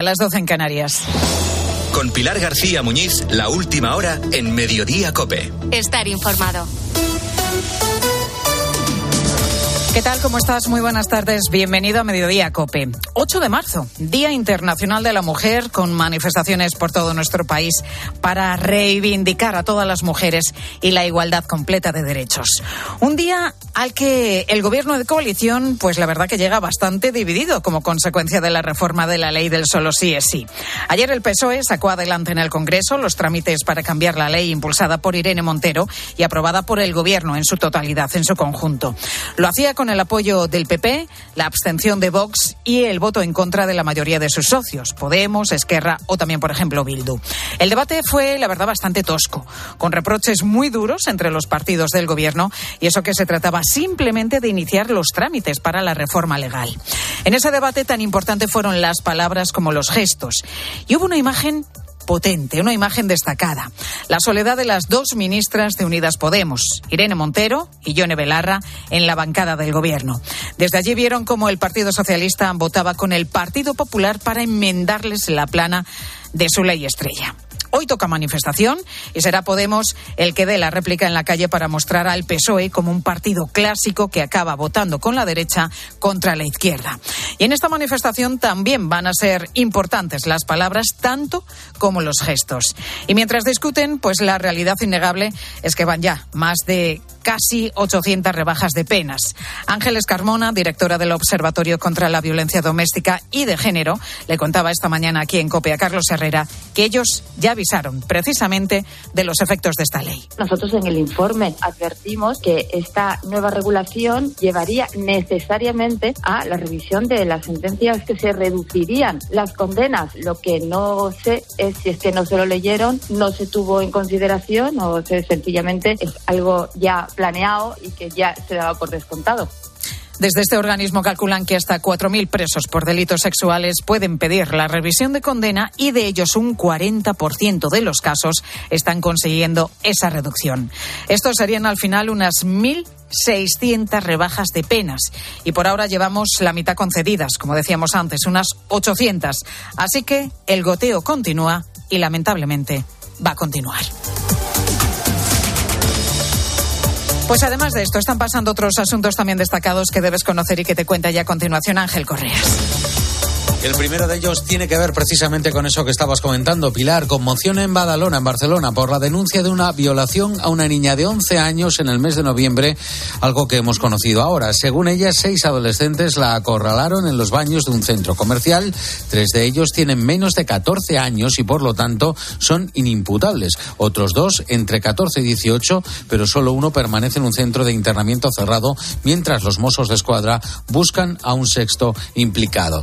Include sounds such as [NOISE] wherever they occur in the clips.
A las 12 en Canarias. Con Pilar García Muñiz, la última hora en Mediodía Cope. Estar informado. ¿Qué tal? ¿Cómo estás? Muy buenas tardes. Bienvenido a Mediodía Cope. 8 de marzo, Día Internacional de la Mujer, con manifestaciones por todo nuestro país para reivindicar a todas las mujeres y la igualdad completa de derechos. Un día al que el gobierno de coalición, pues la verdad que llega bastante dividido como consecuencia de la reforma de la ley del solo sí es sí. Ayer el PSOE sacó adelante en el Congreso los trámites para cambiar la ley impulsada por Irene Montero y aprobada por el gobierno en su totalidad, en su conjunto. Lo hacía con el apoyo del PP, la abstención de Vox y el voto en contra de la mayoría de sus socios, Podemos, Esquerra o también, por ejemplo, Bildu. El debate fue, la verdad, bastante tosco, con reproches muy duros entre los partidos del gobierno y eso que se trataba simplemente de iniciar los trámites para la reforma legal. En ese debate tan importante fueron las palabras como los gestos. Y hubo una imagen potente, una imagen destacada. La soledad de las dos ministras de Unidas Podemos, Irene Montero y Yone Belarra, en la bancada del Gobierno. Desde allí vieron cómo el Partido Socialista votaba con el Partido Popular para enmendarles la plana de su ley estrella. Hoy toca manifestación y será Podemos el que dé la réplica en la calle para mostrar al PSOE como un partido clásico que acaba votando con la derecha contra la izquierda. Y en esta manifestación también van a ser importantes las palabras tanto como los gestos. Y mientras discuten, pues la realidad innegable es que van ya más de casi 800 rebajas de penas. Ángeles Carmona, directora del Observatorio contra la Violencia Doméstica y de Género, le contaba esta mañana aquí en Copia a Carlos Herrera que ellos ya precisamente de los efectos de esta ley. Nosotros en el informe advertimos que esta nueva regulación llevaría necesariamente a la revisión de las sentencias que se reducirían las condenas. Lo que no sé es si es que no se lo leyeron, no se tuvo en consideración o sencillamente es algo ya planeado y que ya se daba por descontado. Desde este organismo calculan que hasta 4.000 presos por delitos sexuales pueden pedir la revisión de condena y de ellos un 40% de los casos están consiguiendo esa reducción. Estos serían al final unas 1.600 rebajas de penas y por ahora llevamos la mitad concedidas, como decíamos antes, unas 800. Así que el goteo continúa y lamentablemente va a continuar. Pues además de esto, están pasando otros asuntos también destacados que debes conocer y que te cuenta ya a continuación Ángel Correas. El primero de ellos tiene que ver precisamente con eso que estabas comentando, Pilar. Conmoción en Badalona, en Barcelona, por la denuncia de una violación a una niña de 11 años en el mes de noviembre, algo que hemos conocido ahora. Según ella, seis adolescentes la acorralaron en los baños de un centro comercial. Tres de ellos tienen menos de 14 años y, por lo tanto, son inimputables. Otros dos, entre 14 y 18, pero solo uno permanece en un centro de internamiento cerrado, mientras los mozos de escuadra buscan a un sexto implicado.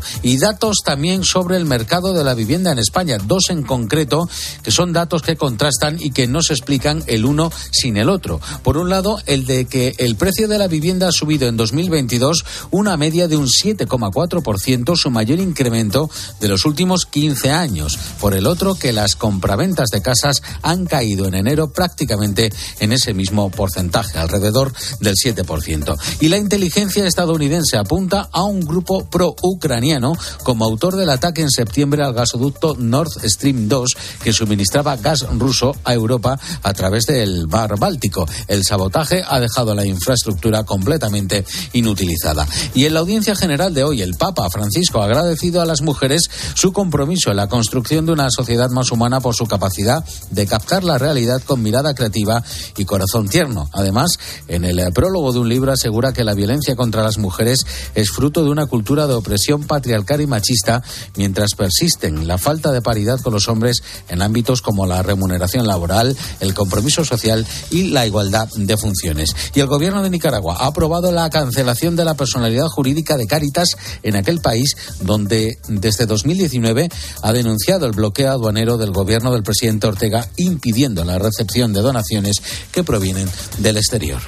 También sobre el mercado de la vivienda en España, dos en concreto, que son datos que contrastan y que no se explican el uno sin el otro. Por un lado, el de que el precio de la vivienda ha subido en 2022 una media de un 7,4%, su mayor incremento de los últimos 15 años. Por el otro, que las compraventas de casas han caído en enero prácticamente en ese mismo porcentaje, alrededor del 7%. Y la inteligencia estadounidense apunta a un grupo pro-ucraniano como autor del ataque en septiembre al gasoducto Nord Stream 2 que suministraba gas ruso a Europa a través del mar Báltico. El sabotaje ha dejado la infraestructura completamente inutilizada. Y en la audiencia general de hoy, el Papa Francisco ha agradecido a las mujeres su compromiso en la construcción de una sociedad más humana por su capacidad de captar la realidad con mirada creativa y corazón tierno. Además, en el prólogo de un libro asegura que la violencia contra las mujeres es fruto de una cultura de opresión patriarcal y machista mientras persisten la falta de paridad con los hombres en ámbitos como la remuneración laboral, el compromiso social y la igualdad de funciones. Y el gobierno de Nicaragua ha aprobado la cancelación de la personalidad jurídica de Cáritas en aquel país donde desde 2019 ha denunciado el bloqueo aduanero del gobierno del presidente Ortega impidiendo la recepción de donaciones que provienen del exterior.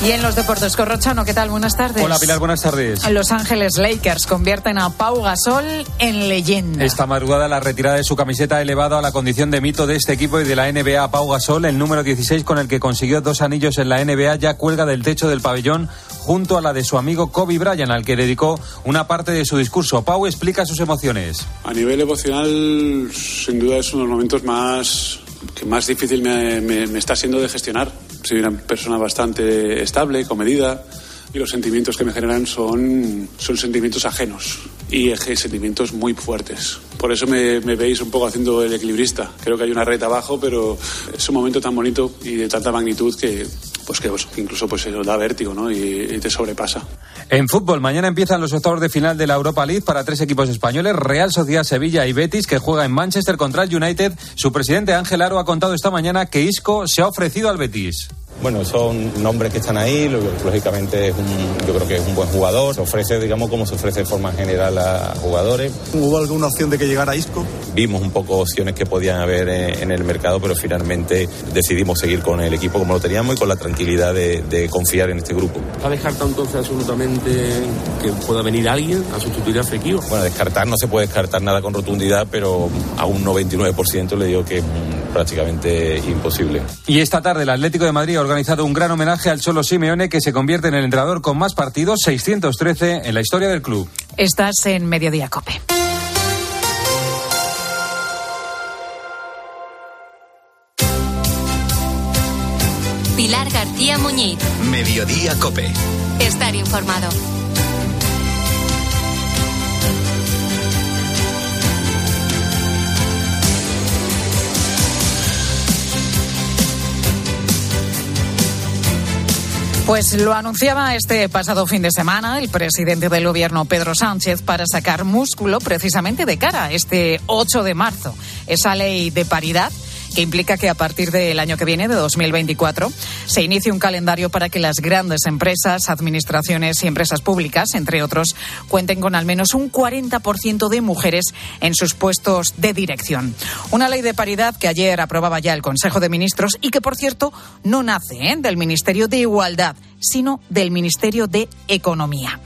Y en los deportes, Corrochano, ¿qué tal? Buenas tardes. Hola Pilar, buenas tardes. Los Ángeles Lakers convierten a Pau Gasol en leyenda. Esta madrugada la retirada de su camiseta ha elevado a la condición de mito de este equipo y de la NBA. Pau Gasol, el número 16 con el que consiguió dos anillos en la NBA, ya cuelga del techo del pabellón junto a la de su amigo Kobe Bryant, al que dedicó una parte de su discurso. Pau explica sus emociones. A nivel emocional, sin duda es uno de los momentos más que más difícil me, me, me está siendo de gestionar. Soy una persona bastante estable, comedida, y los sentimientos que me generan son, son sentimientos ajenos y sentimientos muy fuertes. Por eso me, me, veis un poco haciendo el equilibrista. Creo que hay una red abajo, pero es un momento tan bonito y de tanta magnitud que, pues que pues, incluso pues eso da vértigo ¿no? y, y, te sobrepasa. En fútbol, mañana empiezan los octavos de final de la Europa League para tres equipos españoles, Real Sociedad Sevilla y Betis, que juega en Manchester contra el United. Su presidente Ángel Aro ha contado esta mañana que Isco se ha ofrecido al Betis. Bueno, son nombres que están ahí, lógicamente es un, yo creo que es un buen jugador, se ofrece, digamos, como se ofrece de forma general a jugadores. ¿Hubo alguna opción de que llegara Isco? Vimos un poco opciones que podían haber en el mercado, pero finalmente decidimos seguir con el equipo como lo teníamos y con la tranquilidad de, de confiar en este grupo. ¿Ha descartado entonces absolutamente que pueda venir alguien a sustituir a Fekir? Bueno, descartar no se puede descartar nada con rotundidad, pero a un 99% le digo que es prácticamente imposible. Y esta tarde el Atlético de Madrid ha organizado un gran homenaje al Cholo Simeone, que se convierte en el entrenador con más partidos, 613 en la historia del club. Estás en Mediodía Cope. Mediodía Cope. Estar informado. Pues lo anunciaba este pasado fin de semana el presidente del gobierno Pedro Sánchez para sacar músculo precisamente de cara a este 8 de marzo. Esa ley de paridad que implica que a partir del año que viene, de 2024, se inicie un calendario para que las grandes empresas, administraciones y empresas públicas, entre otros, cuenten con al menos un 40% de mujeres en sus puestos de dirección. Una ley de paridad que ayer aprobaba ya el Consejo de Ministros y que, por cierto, no nace ¿eh? del Ministerio de Igualdad, sino del Ministerio de Economía.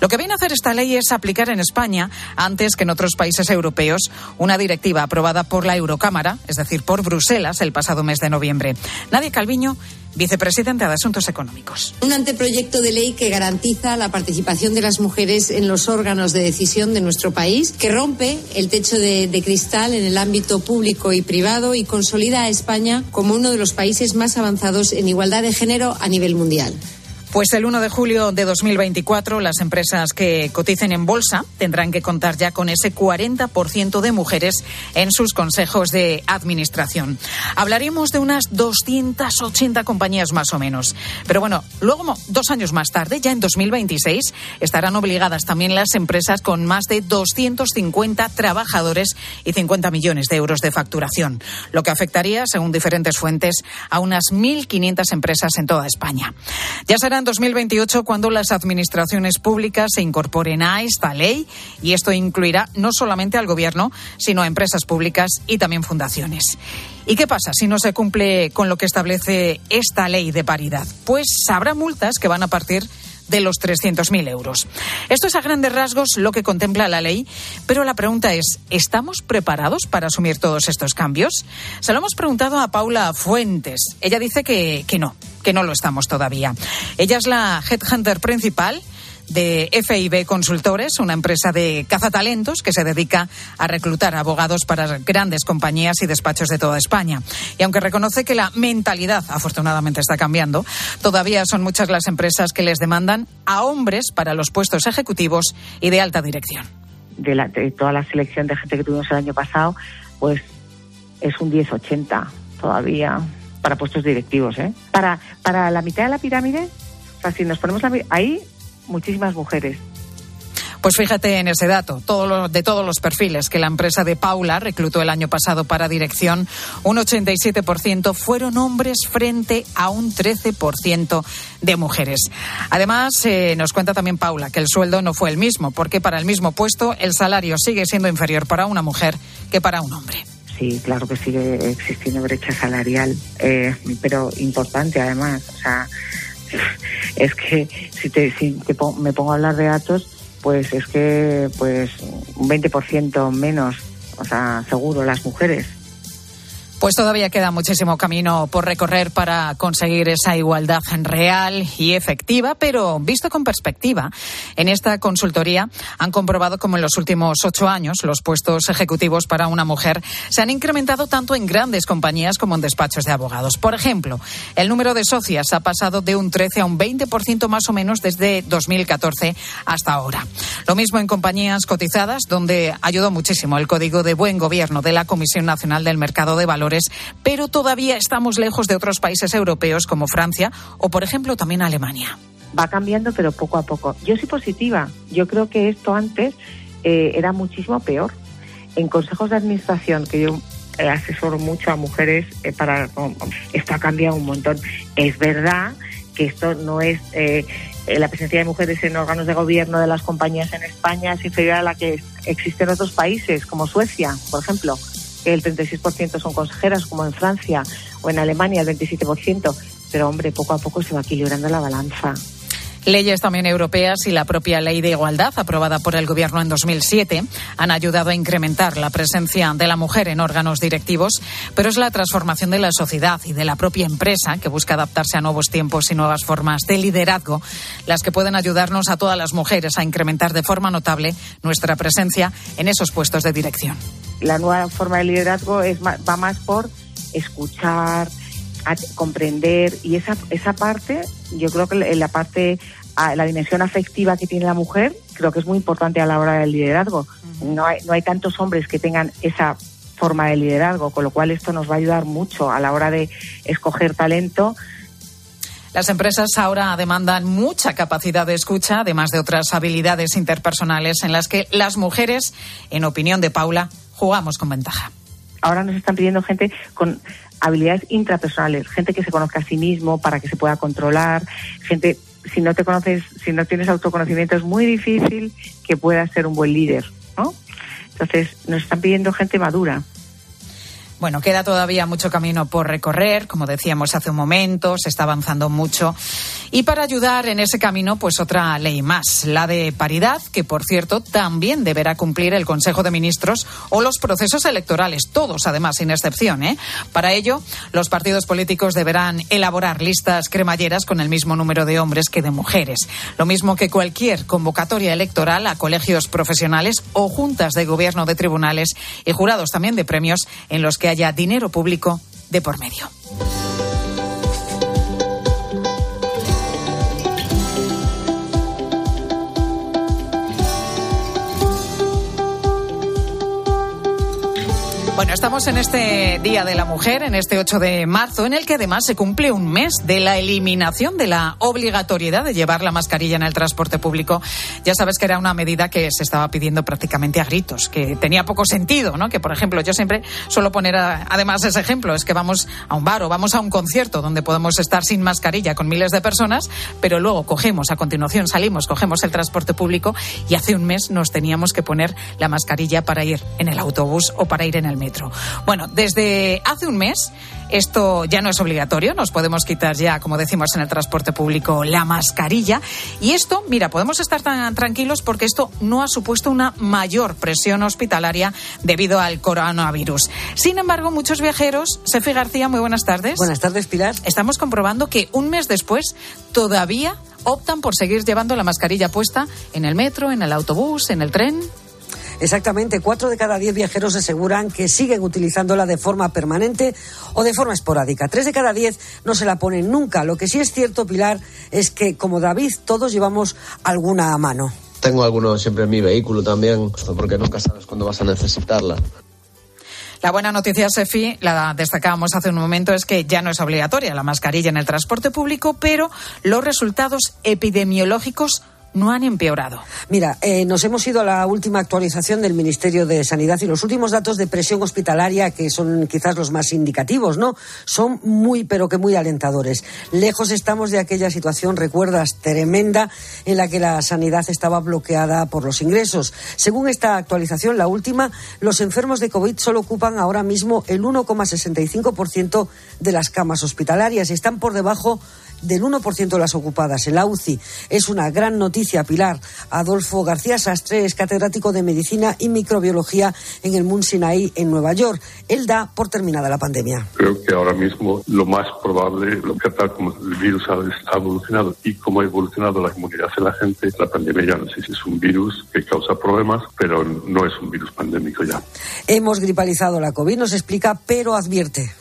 Lo que viene a hacer esta ley es aplicar en España, antes que en otros países europeos, una directiva aprobada por la Eurocámara, es decir, por Bruselas, el pasado mes de noviembre. Nadia Calviño vicepresidenta de Asuntos Económicos. Un anteproyecto de ley que garantiza la participación de las mujeres en los órganos de decisión de nuestro país, que rompe el techo de, de, cristal en el ámbito público y privado y consolida a España como uno de los países más avanzados en igualdad de género a nivel mundial. Pues el 1 de julio de 2024 las empresas que coticen en bolsa tendrán que contar ya con ese 40% de mujeres en sus consejos de administración. Hablaremos de unas 280 compañías más o menos. Pero bueno, luego, dos años más tarde, ya en 2026, estarán obligadas también las empresas con más de 250 trabajadores y 50 millones de euros de facturación, lo que afectaría, según diferentes fuentes, a unas 1.500 empresas en toda España. Ya serán 2028 cuando las administraciones públicas se incorporen a esta ley y esto incluirá no solamente al gobierno, sino a empresas públicas y también fundaciones. ¿Y qué pasa si no se cumple con lo que establece esta ley de paridad? Pues habrá multas que van a partir de los 300.000 euros. Esto es a grandes rasgos lo que contempla la ley, pero la pregunta es, ¿estamos preparados para asumir todos estos cambios? Se lo hemos preguntado a Paula Fuentes. Ella dice que, que no, que no lo estamos todavía. Ella es la headhunter principal de FIB Consultores, una empresa de cazatalentos que se dedica a reclutar abogados para grandes compañías y despachos de toda España. Y aunque reconoce que la mentalidad afortunadamente está cambiando, todavía son muchas las empresas que les demandan a hombres para los puestos ejecutivos y de alta dirección. De, toda la selección de gente que tuvimos el año pasado, pues es un 10-80 todavía para puestos directivos. ¿eh? Para, para la mitad de la pirámide, o sea, si nos ponemos la, ahí, muchísimas mujeres. Pues fíjate en ese dato, todo lo, de todos los perfiles que la empresa de Paula reclutó el año pasado para dirección, un 87% fueron hombres frente a un 13% de mujeres. Además, eh, nos cuenta también Paula que el sueldo no fue el mismo, porque para el mismo puesto el salario sigue siendo inferior para una mujer que para un hombre. Sí, claro que sigue existiendo brecha salarial, eh, pero importante además. O sea, [LAUGHS] es que si, te, si me pongo a hablar de datos, pues es que pues un 20% menos, o sea, seguro las mujeres. Pues todavía queda muchísimo camino por recorrer para conseguir esa igualdad real y efectiva, pero visto con perspectiva, en esta consultoría han comprobado como en los últimos ocho años los puestos ejecutivos para una mujer se han incrementado tanto en grandes compañías como en despachos de abogados. Por ejemplo, el número de socias ha pasado de un 13 a un 20% más o menos desde 2014 hasta ahora. Lo mismo en compañías cotizadas, donde ayudó muchísimo el Código de Buen Gobierno de la Comisión Nacional del Mercado de Valores pero todavía estamos lejos de otros países europeos como Francia o, por ejemplo, también Alemania. Va cambiando, pero poco a poco. Yo soy positiva. Yo creo que esto antes eh, era muchísimo peor. En consejos de administración, que yo eh, asesoro mucho a mujeres eh, para esto ha cambiado un montón. Es verdad que esto no es la presencia de mujeres en órganos de gobierno de las compañías en España es inferior a la que existe en otros países como Suecia, por ejemplo el 36% son consejeras, como en Francia o en Alemania el 27%, pero hombre, poco a poco se va equilibrando la balanza. Leyes también europeas y la propia ley de igualdad aprobada por el Gobierno en 2007 han ayudado a incrementar la presencia de la mujer en órganos directivos, pero es la transformación de la sociedad y de la propia empresa que busca adaptarse a nuevos tiempos y nuevas formas de liderazgo las que pueden ayudarnos a todas las mujeres a incrementar de forma notable nuestra presencia en esos puestos de dirección la nueva forma de liderazgo es, va más por escuchar, comprender y esa, esa parte, yo creo que la parte, la dimensión afectiva que tiene la mujer, creo que es muy importante a la hora del liderazgo. No hay, no hay tantos hombres que tengan esa forma de liderazgo, con lo cual esto nos va a ayudar mucho a la hora de escoger talento. Las empresas ahora demandan mucha capacidad de escucha, además de otras habilidades interpersonales en las que las mujeres, en opinión de Paula, jugamos con ventaja. Ahora nos están pidiendo gente con habilidades intrapersonales, gente que se conozca a sí mismo para que se pueda controlar, gente, si no te conoces, si no tienes autoconocimiento es muy difícil que puedas ser un buen líder, ¿no? Entonces nos están pidiendo gente madura. Bueno, queda todavía mucho camino por recorrer, como decíamos hace un momento, se está avanzando mucho. Y para ayudar en ese camino, pues otra ley más, la de paridad, que por cierto también deberá cumplir el Consejo de Ministros o los procesos electorales, todos además, sin excepción. ¿eh? Para ello, los partidos políticos deberán elaborar listas cremalleras con el mismo número de hombres que de mujeres. Lo mismo que cualquier convocatoria electoral a colegios profesionales o juntas de gobierno de tribunales y jurados también de premios en los que haya dinero público de por medio. Bueno, estamos en este Día de la Mujer, en este 8 de marzo, en el que además se cumple un mes de la eliminación de la obligatoriedad de llevar la mascarilla en el transporte público. Ya sabes que era una medida que se estaba pidiendo prácticamente a gritos, que tenía poco sentido, ¿no? Que, por ejemplo, yo siempre suelo poner además ese ejemplo, es que vamos a un bar o vamos a un concierto donde podemos estar sin mascarilla con miles de personas, pero luego cogemos, a continuación salimos, cogemos el transporte público y hace un mes nos teníamos que poner la mascarilla para ir en el autobús o para ir en el metro. Bueno, desde hace un mes esto ya no es obligatorio, nos podemos quitar ya, como decimos en el transporte público, la mascarilla. Y esto, mira, podemos estar tan tranquilos porque esto no ha supuesto una mayor presión hospitalaria debido al coronavirus. Sin embargo, muchos viajeros, Sefi García, muy buenas tardes. Buenas tardes, Pilar. Estamos comprobando que un mes después todavía optan por seguir llevando la mascarilla puesta en el metro, en el autobús, en el tren. Exactamente, cuatro de cada diez viajeros aseguran que siguen utilizándola de forma permanente o de forma esporádica. Tres de cada diez no se la ponen nunca. Lo que sí es cierto, Pilar, es que como David todos llevamos alguna a mano. Tengo alguno siempre en mi vehículo también, porque nunca sabes cuándo vas a necesitarla. La buena noticia, Sefi, la destacábamos hace un momento, es que ya no es obligatoria la mascarilla en el transporte público, pero los resultados epidemiológicos no han empeorado. Mira, eh, nos hemos ido a la última actualización del Ministerio de Sanidad y los últimos datos de presión hospitalaria, que son quizás los más indicativos, ¿no? Son muy, pero que muy alentadores. Lejos estamos de aquella situación, recuerdas, tremenda, en la que la sanidad estaba bloqueada por los ingresos. Según esta actualización, la última, los enfermos de COVID solo ocupan ahora mismo el 1,65% de las camas hospitalarias y están por debajo del 1% de las ocupadas. El UCI es una gran noticia, Pilar. Adolfo García Sastre es catedrático de Medicina y Microbiología en el Mount Sinai en Nueva York. Él da por terminada la pandemia. Creo que ahora mismo lo más probable, lo que tal como el virus ha evolucionado y cómo ha evolucionado la inmunidad de la gente, la pandemia ya no sé si es un virus que causa problemas, pero no es un virus pandémico ya. Hemos gripalizado la COVID, nos explica, pero advierte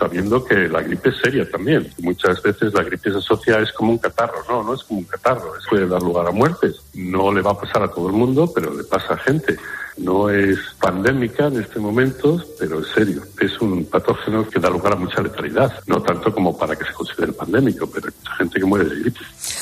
sabiendo que la gripe es seria también. Muchas veces la gripe se asocia, es como un catarro, no, no es como un catarro, puede dar lugar a muertes. No le va a pasar a todo el mundo, pero le pasa a gente. No es pandémica en este momento, pero es serio. Es un patógeno que da lugar a mucha letalidad, no tanto como para que se considere pandémico, pero hay mucha gente que muere de gripe.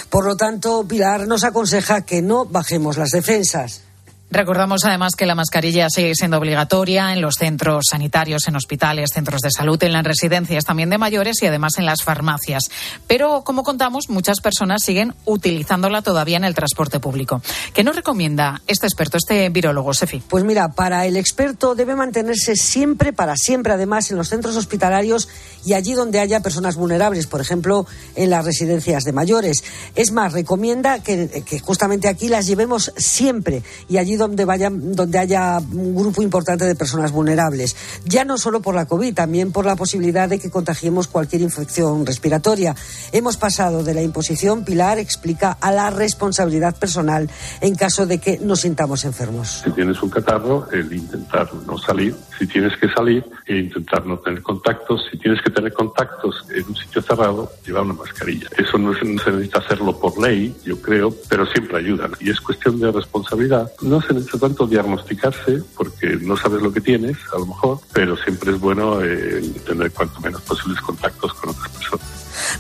Por lo tanto, Pilar nos aconseja que no bajemos las defensas. Recordamos además que la mascarilla sigue siendo obligatoria en los centros sanitarios, en hospitales, centros de salud, en las residencias también de mayores y además en las farmacias. Pero, como contamos, muchas personas siguen utilizándola todavía en el transporte público. ¿Qué nos recomienda este experto, este virólogo, Sefi? Pues mira, para el experto debe mantenerse siempre, para siempre, además, en los centros hospitalarios y allí donde haya personas vulnerables, por ejemplo, en las residencias de mayores. Es más, recomienda que, que justamente aquí las llevemos siempre y allí donde, vaya, donde haya un grupo importante de personas vulnerables. Ya no solo por la COVID, también por la posibilidad de que contagiemos cualquier infección respiratoria. Hemos pasado de la imposición, Pilar explica, a la responsabilidad personal en caso de que nos sintamos enfermos. Si tienes un catarro, el intentar no salir. Si tienes que salir, e intentar no tener contactos. Si tienes que tener contactos en un sitio cerrado, llevar una mascarilla. Eso no se necesita hacerlo por ley, yo creo, pero siempre ayuda. Y es cuestión de responsabilidad. No se necesita tanto diagnosticarse porque no sabes lo que tienes, a lo mejor, pero siempre es bueno eh, tener cuanto menos posibles contactos con otras personas.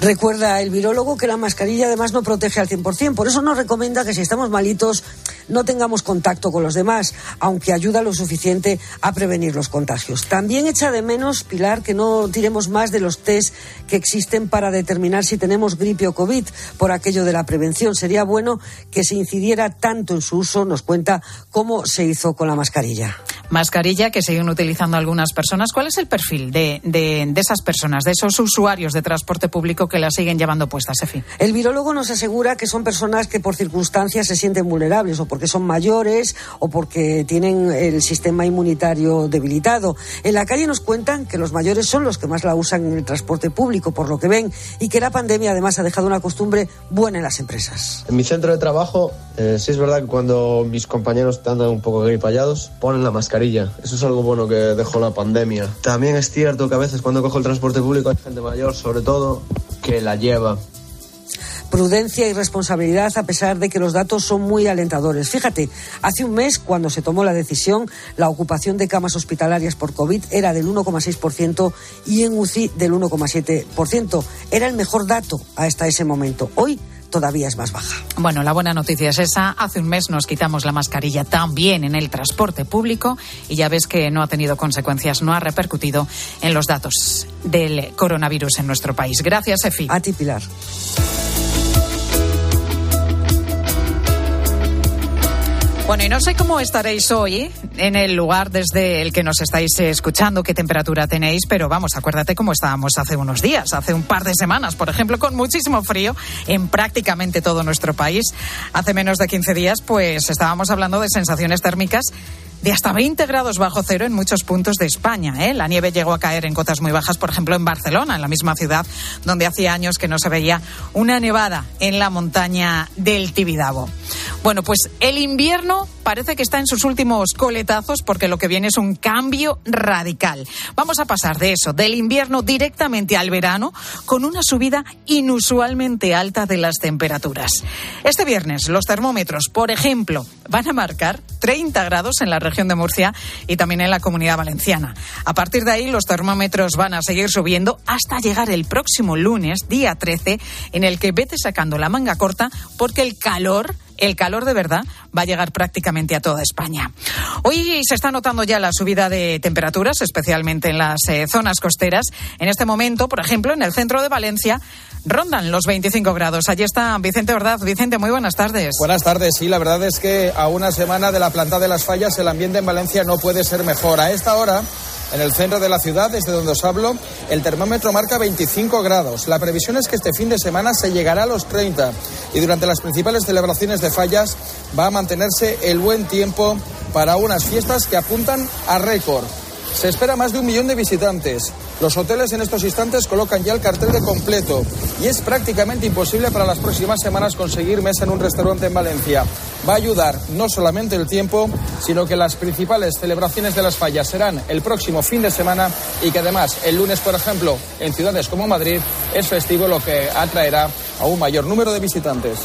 Recuerda el virólogo que la mascarilla además no protege al 100%, por eso nos recomienda que si estamos malitos no tengamos contacto con los demás, aunque ayuda lo suficiente a prevenir los contagios. También echa de menos, Pilar, que no tiremos más de los test que existen para determinar si tenemos gripe o COVID por aquello de la prevención. Sería bueno que se incidiera tanto en su uso, nos cuenta, como se hizo con la mascarilla. Mascarilla que siguen utilizando algunas personas. ¿Cuál es el perfil de, de, de esas personas, de esos usuarios de transporte público que la siguen llevando puesta, Sefi? El virólogo nos asegura que son personas que por circunstancias se sienten vulnerables o porque son mayores o porque tienen el sistema inmunitario debilitado. En la calle nos cuentan que los mayores son los que más la usan en el transporte público, por lo que ven, y que la pandemia además ha dejado una costumbre buena en las empresas. En mi centro de trabajo, eh, sí es verdad que cuando mis compañeros andan un poco gripallados, ponen la mascarilla. Eso es algo bueno que dejó la pandemia. También es cierto que a veces cuando cojo el transporte público hay gente mayor, sobre todo, que la lleva prudencia y responsabilidad a pesar de que los datos son muy alentadores. Fíjate, hace un mes, cuando se tomó la decisión, la ocupación de camas hospitalarias por COVID era del 1,6% y en UCI del 1,7%. Era el mejor dato hasta ese momento. Hoy todavía es más baja. Bueno, la buena noticia es esa. Hace un mes nos quitamos la mascarilla también en el transporte público y ya ves que no ha tenido consecuencias, no ha repercutido en los datos del coronavirus en nuestro país. Gracias, Efi. A ti, Pilar. Bueno, y no sé cómo estaréis hoy en el lugar desde el que nos estáis escuchando, qué temperatura tenéis, pero vamos, acuérdate cómo estábamos hace unos días, hace un par de semanas, por ejemplo, con muchísimo frío en prácticamente todo nuestro país. Hace menos de 15 días, pues estábamos hablando de sensaciones térmicas de hasta 20 grados bajo cero en muchos puntos de España. ¿eh? La nieve llegó a caer en cotas muy bajas, por ejemplo, en Barcelona, en la misma ciudad donde hacía años que no se veía una nevada en la montaña del Tibidabo. Bueno, pues el invierno parece que está en sus últimos coletazos porque lo que viene es un cambio radical. Vamos a pasar de eso, del invierno directamente al verano, con una subida inusualmente alta de las temperaturas. Este viernes los termómetros, por ejemplo, van a marcar 30 grados en la región de Murcia y también en la comunidad valenciana. A partir de ahí los termómetros van a seguir subiendo hasta llegar el próximo lunes, día 13, en el que vete sacando la manga corta porque el calor el calor de verdad va a llegar prácticamente a toda España. Hoy se está notando ya la subida de temperaturas, especialmente en las eh, zonas costeras. En este momento, por ejemplo, en el centro de Valencia, rondan los 25 grados. Allí está Vicente Ordaz. Vicente, muy buenas tardes. Buenas tardes. Sí, la verdad es que a una semana de la planta de las fallas, el ambiente en Valencia no puede ser mejor. A esta hora. En el centro de la ciudad, desde donde os hablo, el termómetro marca 25 grados. La previsión es que este fin de semana se llegará a los 30 y durante las principales celebraciones de fallas va a mantenerse el buen tiempo para unas fiestas que apuntan a récord. Se espera más de un millón de visitantes. Los hoteles en estos instantes colocan ya el cartel de completo y es prácticamente imposible para las próximas semanas conseguir mesa en un restaurante en Valencia. Va a ayudar no solamente el tiempo, sino que las principales celebraciones de las fallas serán el próximo fin de semana y que además el lunes, por ejemplo, en ciudades como Madrid es festivo, lo que atraerá a un mayor número de visitantes.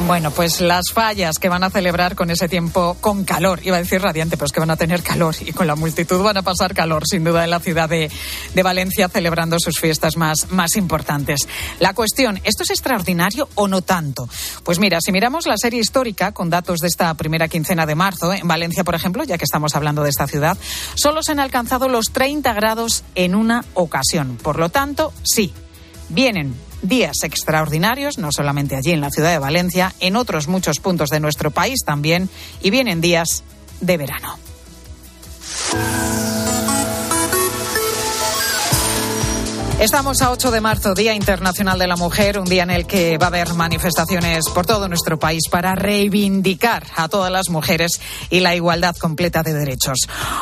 Bueno, pues las fallas que van a celebrar con ese tiempo con calor, iba a decir radiante, pero es que van a tener calor y con la multitud van a pasar calor, sin duda, en la ciudad de, Valencia celebrando sus fiestas más, más importantes. La cuestión, ¿esto es extraordinario o no tanto? Pues mira, si miramos la serie histórica con datos de esta primera quincena de marzo, en Valencia, por ejemplo, ya que estamos hablando de esta ciudad, solo se han alcanzado los 30 grados en una ocasión. Por lo tanto, sí, vienen días extraordinarios, no solamente allí en la ciudad de Valencia, en otros muchos puntos de nuestro país también, y vienen días de verano. Estamos a 8 de marzo, Día Internacional de la Mujer, un día en el que va a haber manifestaciones por todo nuestro país para reivindicar a todas las mujeres y la igualdad completa de derechos.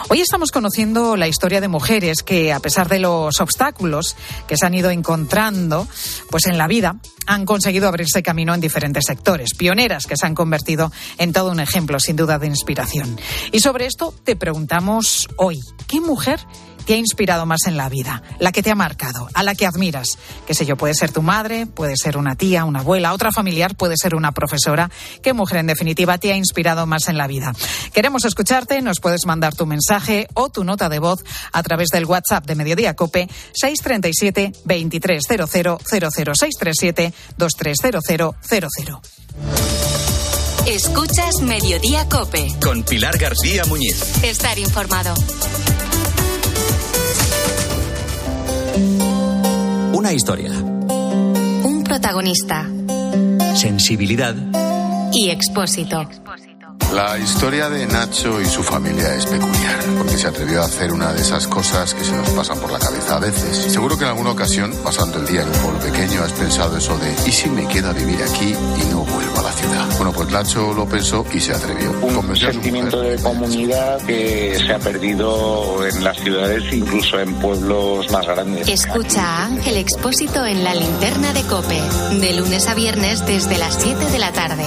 Hoy estamos conociendo la historia de mujeres que, a pesar de los obstáculos que se han ido encontrando, pues en la vida han conseguido abrirse camino en diferentes sectores, pioneras que se han convertido en todo un ejemplo, sin duda, de inspiración. Y sobre esto te preguntamos hoy, ¿qué mujer te ha inspirado más en la vida, la que te ha marcado, a la que admiras. Qué sé yo, puede ser tu madre, puede ser una tía, una abuela, otra familiar, puede ser una profesora. ¿Qué mujer en definitiva te ha inspirado más en la vida? Queremos escucharte, nos puedes mandar tu mensaje o tu nota de voz a través del WhatsApp de Mediodía Cope 637 2300 637 230000. Escuchas Mediodía Cope. Con Pilar García Muñiz. Estar informado. Una historia. Un protagonista. Sensibilidad. Y expósito. La historia de Nacho y su familia es peculiar, porque se atrevió a hacer una de esas cosas que se nos pasan por la cabeza a veces. Seguro que en alguna ocasión, pasando el día en un pueblo pequeño, has pensado eso de ¿y si me quedo a vivir aquí y no vuelvo a la ciudad? Bueno, pues Nacho lo pensó y se atrevió. Un sentimiento de comunidad que se ha perdido en las ciudades, incluso en pueblos más grandes. Escucha a Ángel Expósito en la linterna de Cope, de lunes a viernes desde las 7 de la tarde.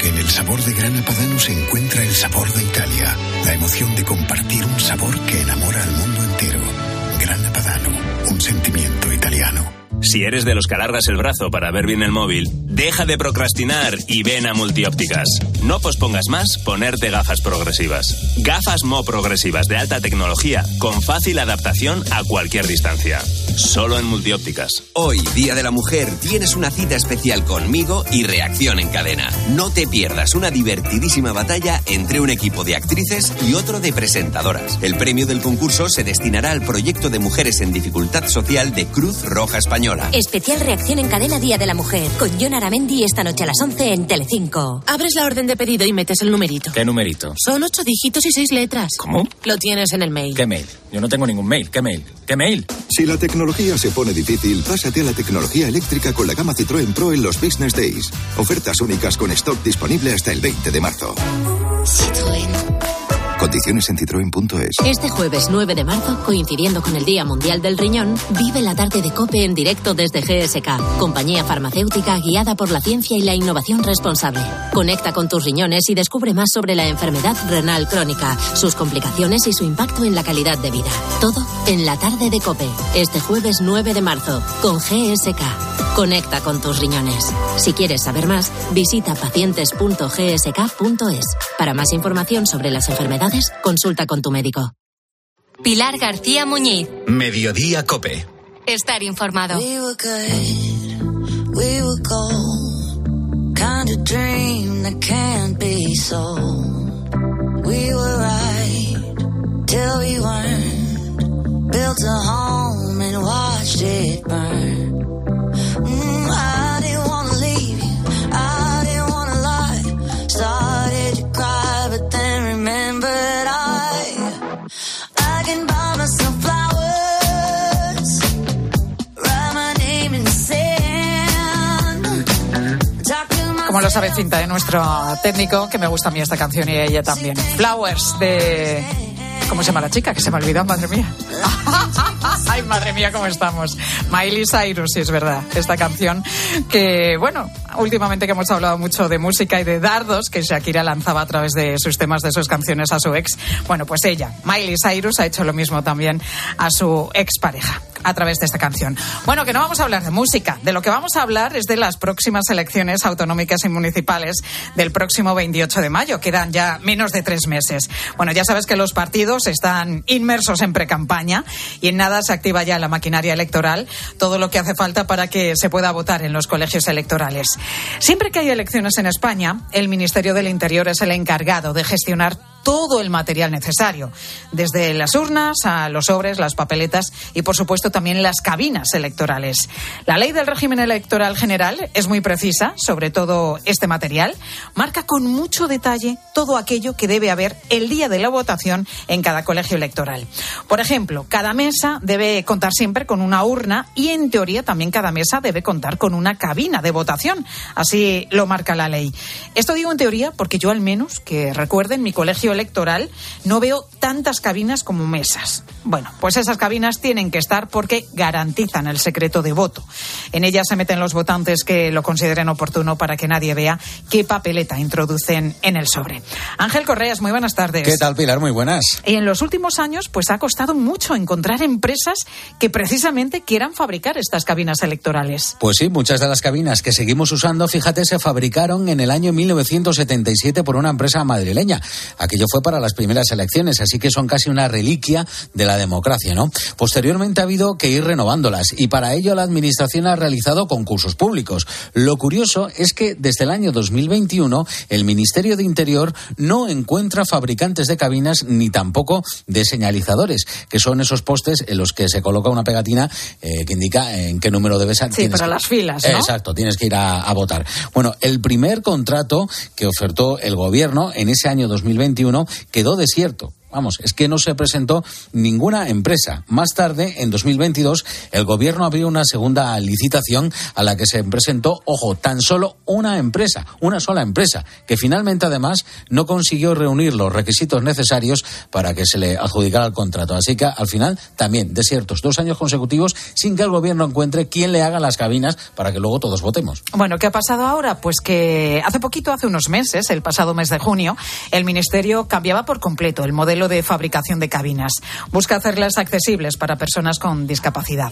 Porque en el sabor de Grana Padano se encuentra el sabor de Italia, la emoción de compartir un sabor que enamora al mundo entero. Grana Padano, un sentimiento italiano. Si eres de los que alargas el brazo para ver bien el móvil, deja de procrastinar y ven a Multiópticas. No pospongas más ponerte gafas progresivas. Gafas Mo progresivas de alta tecnología con fácil adaptación a cualquier distancia. Solo en Multiópticas. Hoy, Día de la Mujer, tienes una cita especial conmigo y Reacción en Cadena. No te pierdas una divertidísima batalla entre un equipo de actrices y otro de presentadoras. El premio del concurso se destinará al proyecto de mujeres en dificultad social de Cruz Roja Española. Especial reacción en cadena Día de la Mujer con John Aranda Garamendi esta noche a las 11 en Telecinco. Abres la orden de pedido y metes el numerito. ¿Qué numerito? Son ocho dígitos y seis letras. ¿Cómo? Lo tienes en el mail. ¿Qué mail? Yo no tengo ningún mail. ¿Qué mail? ¿Qué mail? Si la tecnología se pone difícil, pásate a la tecnología eléctrica con la gama Citroën Pro en los Business Days. Ofertas únicas con stock disponible hasta el 20 de marzo. Citroën. Condiciones en citroen.es. Este jueves 9 de marzo, coincidiendo con el Día Mundial del Riñón, vive la tarde de COPE en directo desde GSK, compañía farmacéutica guiada por la ciencia y la innovación responsable. Conecta con tus riñones y descubre más sobre la enfermedad renal crónica, sus complicaciones y su impacto en la calidad de vida. Todo en la tarde de COPE, este jueves 9 de marzo, con GSK. Conecta con tus riñones. Si quieres saber más, visita pacientes.gsk.es. Para más información sobre las enfermedades, consulta con tu médico. Pilar García Muñiz. Mediodía Cope. Estar informado. We were good, we were gold. Kind of dream that can't be sold. We were right till we weren't. Built a home and watched it burn. Como lo sabe Cinta de nuestro técnico, que me gusta a mí esta canción y a ella también. Flowers de... ¿Cómo se llama la chica? Que se me ha olvidado, madre mía. [LAUGHS] Ay, madre mía, cómo estamos. Miley Cyrus, sí, es verdad. Esta canción que, bueno, últimamente que hemos hablado mucho de música y de dardos que Shakira lanzaba a través de sus temas, de sus canciones a su ex. Bueno, pues ella, Miley Cyrus, ha hecho lo mismo también a su expareja a través de esta canción. Bueno, que no vamos a hablar de música. De lo que vamos a hablar es de las próximas elecciones autonómicas y municipales del próximo 28 de mayo. Quedan ya menos de tres meses. Bueno, ya sabes que los partidos están inmersos en precampaña y en nada se activa ya la maquinaria electoral, todo lo que hace falta para que se pueda votar en los colegios electorales. Siempre que hay elecciones en España, el Ministerio del Interior es el encargado de gestionar todo el material necesario, desde las urnas a los sobres, las papeletas y, por supuesto, también las cabinas electorales. La ley del régimen electoral general es muy precisa sobre todo este material, marca con mucho detalle todo aquello que debe haber el día de la votación en cada colegio electoral. Por ejemplo, cada mesa debe contar siempre con una urna y, en teoría, también cada mesa debe contar con una cabina de votación. Así lo marca la ley. Esto digo en teoría porque yo, al menos, que recuerden, mi colegio electoral no veo tantas cabinas como mesas. Bueno, pues esas cabinas tienen que estar porque garantizan el secreto de voto. En ellas se meten los votantes que lo consideren oportuno para que nadie vea qué papeleta introducen en el sobre. Ángel Correas, muy buenas tardes. ¿Qué tal, Pilar? Muy buenas. Y en los últimos años, pues ha costado mucho encontrar empresas que precisamente quieran fabricar estas cabinas electorales. Pues sí, muchas de las cabinas que seguimos usando, fíjate, se fabricaron en el año 1977 por una empresa madrileña. Aquello fue para las primeras elecciones, así que son casi una reliquia de la democracia, ¿no? Posteriormente ha habido que ir renovándolas y para ello la Administración ha realizado concursos públicos. Lo curioso es que desde el año 2021 el Ministerio de Interior no encuentra fabricantes de cabinas ni tampoco de señalizadores, que son esos postes en los que se coloca una pegatina eh, que indica en qué número debes Sí, para que- las filas, ¿no? Exacto, tienes que ir a, a votar. Bueno, el primer contrato que ofertó el gobierno en ese año 2021 quedó desierto. Vamos, es que no se presentó ninguna empresa. Más tarde, en 2022, el gobierno abrió una segunda licitación a la que se presentó, ojo, tan solo una empresa, una sola empresa, que finalmente además no consiguió reunir los requisitos necesarios para que se le adjudicara el contrato. Así que al final también desiertos, dos años consecutivos sin que el gobierno encuentre quién le haga las cabinas para que luego todos votemos. Bueno, ¿qué ha pasado ahora? Pues que hace poquito, hace unos meses, el pasado mes de junio, el Ministerio cambiaba por completo el modelo de fabricación de cabinas. Busca hacerlas accesibles para personas con discapacidad.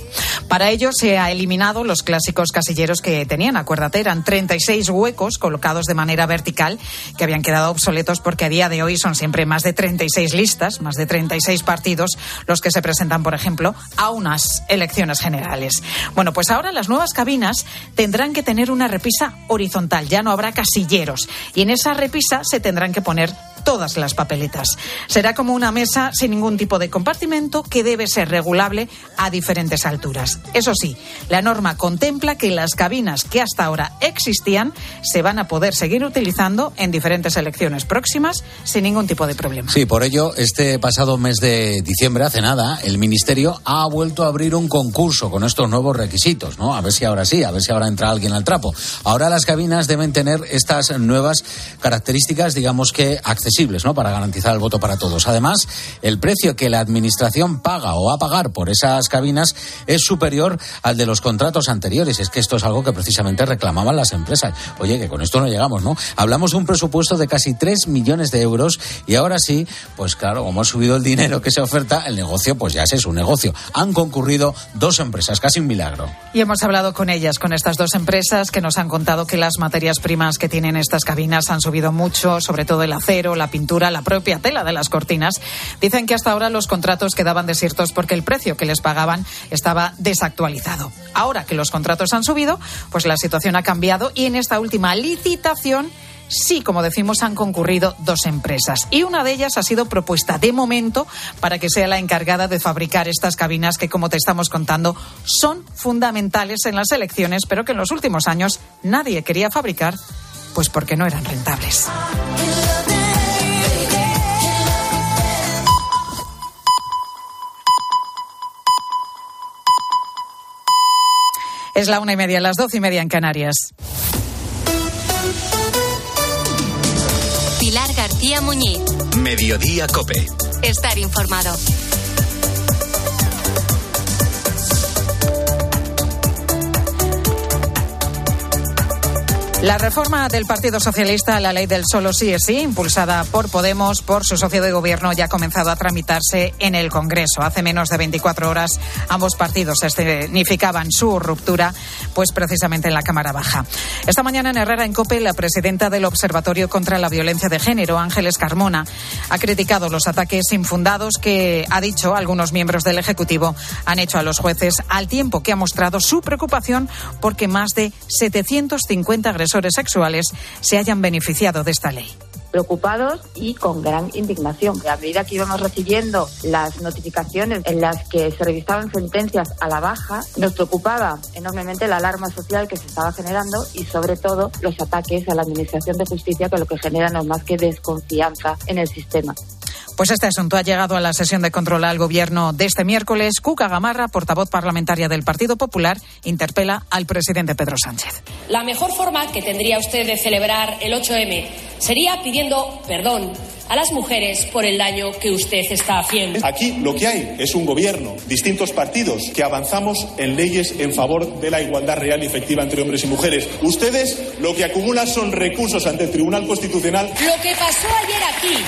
Para ello se ha eliminado los clásicos casilleros que tenían, acuérdate, eran 36 huecos colocados de manera vertical que habían quedado obsoletos porque a día de hoy son siempre más de 36 listas, más de 36 partidos los que se presentan, por ejemplo, a unas elecciones generales. Bueno, pues ahora las nuevas cabinas tendrán que tener una repisa horizontal, ya no habrá casilleros. Y en esa repisa se tendrán que poner todas las papeletas. Será como una mesa sin ningún tipo de compartimento que debe ser regulable a diferentes alturas. Eso sí, la norma contempla que las cabinas que hasta ahora existían se van a poder seguir utilizando en diferentes elecciones próximas sin ningún tipo de problema. Sí, por ello, este pasado mes de diciembre, hace nada, el Ministerio ha vuelto a abrir un concurso con estos nuevos requisitos, ¿no? A ver si ahora sí, a ver si ahora entra alguien al trapo. Ahora las cabinas deben tener estas nuevas características, digamos que accesibles, ¿no? Para garantizar el voto para todos. Además, el precio que la Administración paga o va a pagar por esas cabinas es superior al de los contratos anteriores. Es que esto es algo que precisamente reclamaban las empresas. Oye, que con esto no llegamos, ¿no? Hablamos de un presupuesto de casi 3 millones de euros y ahora sí, pues claro, como ha subido el dinero que se oferta, el negocio pues ya es un negocio. Han concurrido dos empresas, casi un milagro. Y hemos hablado con ellas, con estas dos empresas que nos han contado que las materias primas que tienen estas cabinas han subido mucho, sobre todo el acero, la pintura, la propia tela de las cortinas. Dicen que hasta ahora los contratos quedaban desiertos porque el precio que les pagaban estaba desactualizado. Ahora que los contratos han subido, pues la situación ha cambiado y en esta última licitación sí, como decimos, han concurrido dos empresas y una de ellas ha sido propuesta de momento para que sea la encargada de fabricar estas cabinas que, como te estamos contando, son fundamentales en las elecciones, pero que en los últimos años nadie quería fabricar, pues porque no eran rentables. Es la una y media, las doce y media en Canarias. Pilar García Muñiz. Mediodía Cope. Estar informado. La reforma del Partido Socialista a la ley del solo sí es sí, impulsada por Podemos, por su socio de gobierno, ya ha comenzado a tramitarse en el Congreso. Hace menos de 24 horas ambos partidos significaban su ruptura, pues precisamente en la Cámara Baja. Esta mañana en Herrera en Cope, la presidenta del Observatorio contra la Violencia de Género, Ángeles Carmona, ha criticado los ataques infundados que, ha dicho, algunos miembros del Ejecutivo han hecho a los jueces, al tiempo que ha mostrado su preocupación porque más de 750 agresores sexuales se hayan beneficiado de esta ley preocupados y con gran indignación. A medida que íbamos recibiendo las notificaciones en las que se revisaban sentencias a la baja, nos preocupaba enormemente la alarma social que se estaba generando y sobre todo los ataques a la Administración de Justicia que lo que generan no es más que desconfianza en el sistema. Pues este asunto ha llegado a la sesión de control al gobierno de este miércoles. Cuca Gamarra, portavoz parlamentaria del Partido Popular, interpela al presidente Pedro Sánchez. La mejor forma que tendría usted de celebrar el 8M sería pidiendo perdón a las mujeres por el daño que usted está haciendo. Aquí lo que hay es un gobierno, distintos partidos, que avanzamos en leyes en favor de la igualdad real y efectiva entre hombres y mujeres. Ustedes lo que acumulan son recursos ante el Tribunal Constitucional. Lo que pasó ayer aquí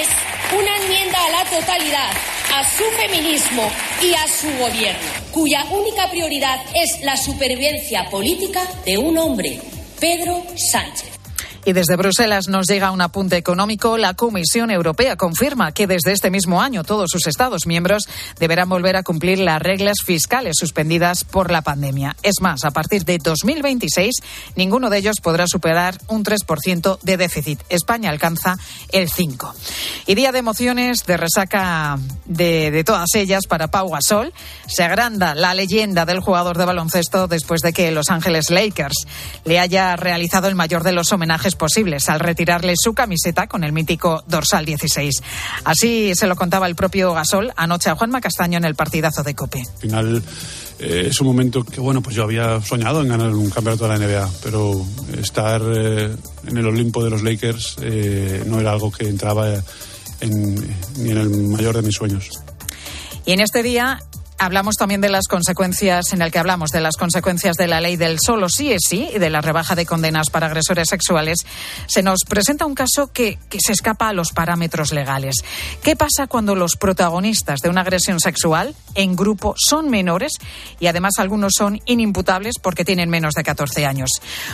es una enmienda a la totalidad a su feminismo y a su gobierno, cuya única prioridad es la supervivencia política de un hombre, Pedro Sánchez. Y desde Bruselas nos llega un apunte económico. La Comisión Europea confirma que desde este mismo año todos sus Estados miembros deberán volver a cumplir las reglas fiscales suspendidas por la pandemia. Es más, a partir de 2026 ninguno de ellos podrá superar un 3% de déficit. España alcanza el 5%. Y día de emociones, de resaca de, de todas ellas para Pau Gasol. Se agranda la leyenda del jugador de baloncesto después de que Los Ángeles Lakers le haya realizado el mayor de los homenajes posibles al retirarle su camiseta con el mítico dorsal 16. Así se lo contaba el propio Gasol anoche a Juanma Castaño en el partidazo de Cope. Al final eh, es un momento que, bueno, pues yo había soñado en ganar un campeonato de la NBA, pero estar eh, en el Olimpo de los Lakers eh, no era algo que entraba en, ni en el mayor de mis sueños. Y en este día Hablamos también de las consecuencias, en el que hablamos de las consecuencias de la ley del solo sí es sí y de la rebaja de condenas para agresores sexuales. Se nos presenta un caso que, que se escapa a los parámetros legales. ¿Qué pasa cuando los protagonistas de una agresión sexual en grupo son menores y además algunos son inimputables porque tienen menos de 14 años?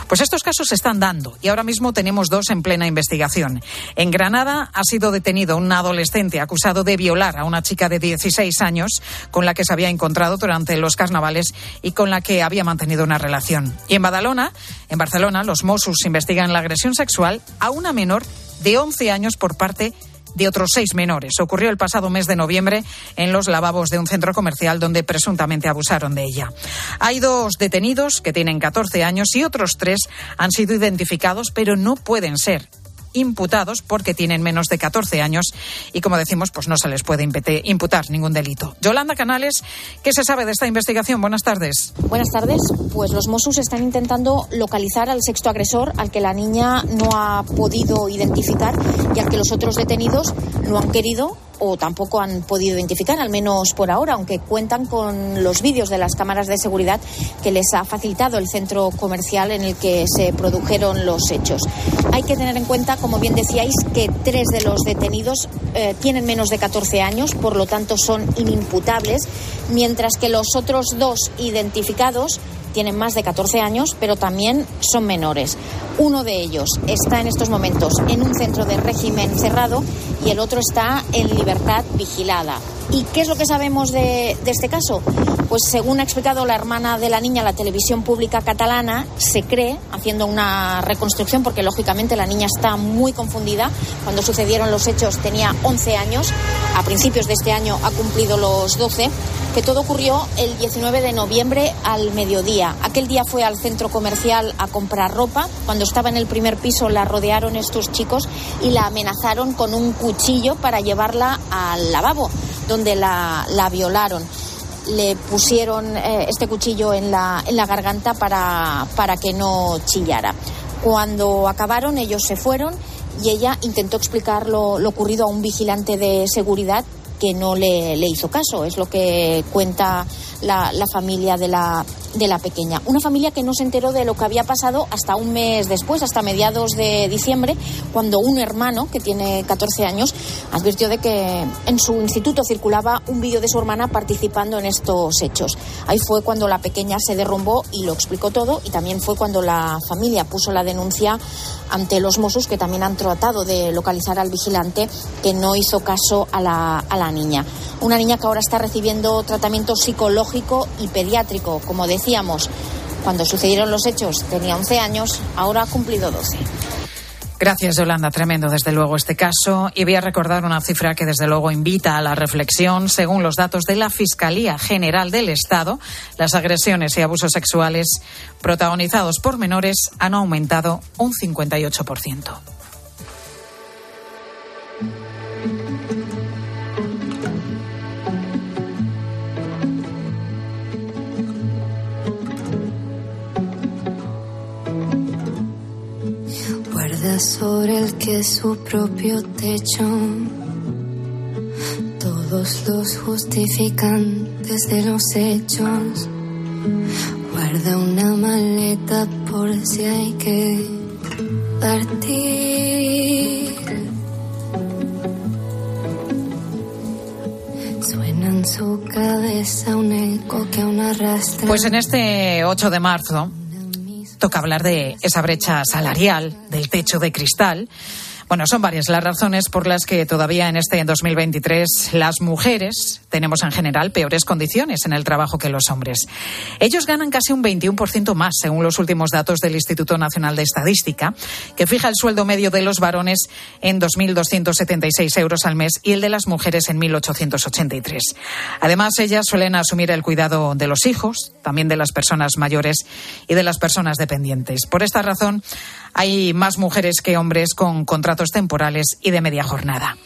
Pues estos casos se están dando y ahora mismo tenemos dos en plena investigación. En Granada ha sido detenido un adolescente acusado de violar a una chica de 16 años con la que se había encontrado durante los carnavales y con la que había mantenido una relación. Y en Badalona, en Barcelona, los Mossos investigan la agresión sexual a una menor de 11 años por parte de otros seis menores. Ocurrió el pasado mes de noviembre en los lavabos de un centro comercial donde presuntamente abusaron de ella. Hay dos detenidos que tienen 14 años y otros tres han sido identificados, pero no pueden ser imputados porque tienen menos de 14 años y, como decimos, pues no se les puede imputar ningún delito. Yolanda Canales, ¿qué se sabe de esta investigación? Buenas tardes. Buenas tardes. Pues los Mossos están intentando localizar al sexto agresor, al que la niña no ha podido identificar y al que los otros detenidos no han querido o tampoco han podido identificar, al menos por ahora, aunque cuentan con los vídeos de las cámaras de seguridad que les ha facilitado el centro comercial en el que se produjeron los hechos. Hay que tener en cuenta, como bien decíais, que tres de los detenidos eh, tienen menos de 14 años, por lo tanto son inimputables, mientras que los otros dos identificados tienen más de 14 años, pero también son menores. Uno de ellos está en estos momentos en un centro de régimen cerrado y el otro está en libertad vigilada. ¿Y qué es lo que sabemos de, este caso? Pues según ha explicado la hermana de la niña la televisión pública catalana, se cree, haciendo una reconstrucción, porque lógicamente la niña está muy confundida, cuando sucedieron los hechos tenía 11 años, a principios de este año ha cumplido los 12, que todo ocurrió el 19 de noviembre al mediodía. Aquel día fue al centro comercial a comprar ropa, cuando estaba en el primer piso la rodearon estos chicos y la amenazaron con un cuchillo para llevarla al lavabo donde la, violaron le pusieron eh, este cuchillo en la, en la garganta para, para que no chillara. Cuando acabaron, ellos se fueron y ella intentó explicar lo, lo ocurrido a un vigilante de seguridad que no le, le, hizo caso. Es lo que cuenta la, familia de la, de la pequeña. Una familia que no se enteró de lo que había pasado hasta un mes después, hasta mediados de diciembre, cuando un hermano, que tiene 14 años, advirtió de que en su instituto circulaba un vídeo de su hermana participando en estos hechos. Ahí fue cuando la pequeña se derrumbó y lo explicó todo y también fue cuando la familia puso la denuncia ante los Mossos que también han tratado de localizar al vigilante que no hizo caso a la, a la niña. Una niña que ahora está recibiendo tratamiento psicológico y pediátrico, como decía decíamos, cuando sucedieron los hechos tenía 11 años, ahora ha cumplido 12. Gracias, Yolanda. Tremendo, desde luego, este caso. Y voy a recordar una cifra que, desde luego, invita a la reflexión. Según los datos de la Fiscalía General del Estado, las agresiones y abusos sexuales protagonizados por menores han aumentado un 58%. Sobre el que su propio techo. Todos los justificantes de los hechos. Guarda una maleta por si hay que partir. Suena en su cabeza un eco que aún arrastra. Pues en este 8 de marzo toca hablar de esa brecha salarial, del techo de cristal. Bueno, son varias las razones por las que todavía en este 2023 las mujeres tenemos en general peores condiciones en el trabajo que los hombres. Ellos ganan casi un 21% más, según los últimos datos del Instituto Nacional de Estadística, que fija el sueldo medio de los varones en 2.276 euros al mes y el de las mujeres en 1.883. Además, ellas suelen asumir el cuidado de los hijos, también de las personas mayores y de las personas dependientes. Por esta razón, hay más mujeres que hombres con contratos temporales y de media jornada.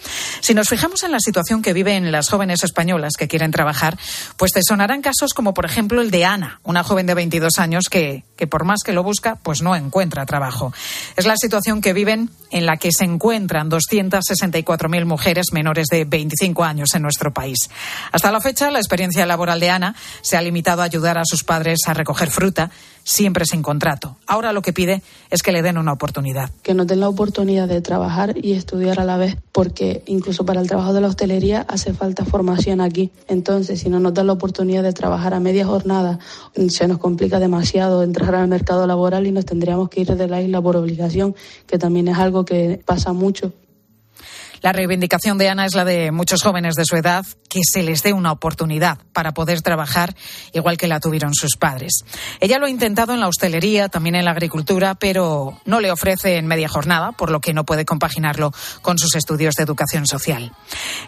Si nos fijamos en la situación que viven las jóvenes españolas que quieren trabajar, pues te sonarán casos como, por ejemplo, el de Ana, una joven de 22 años que, que por más que lo busca, pues no encuentra trabajo. Es la situación que viven en la que se encuentran 264.000 mujeres menores de 25 años en nuestro país. Hasta la fecha, la experiencia laboral de Ana se ha limitado a ayudar a sus padres a recoger fruta siempre sin contrato. Ahora lo que pide es que le den una oportunidad. Que nos den la oportunidad de trabajar y estudiar a la vez, porque incluso para el trabajo de la hostelería hace falta formación aquí. Entonces, si no nos dan la oportunidad de trabajar a media jornada, se nos complica demasiado entrar al mercado laboral y nos tendríamos que ir de la isla por obligación, que también es algo que pasa mucho La reivindicación de Ana es la de muchos jóvenes de su edad que se les dé una oportunidad para poder trabajar igual que la tuvieron sus padres. Ella lo ha intentado en la hostelería, también en la agricultura, pero no le ofrece en media jornada, por lo que no puede compaginarlo con sus estudios de educación social.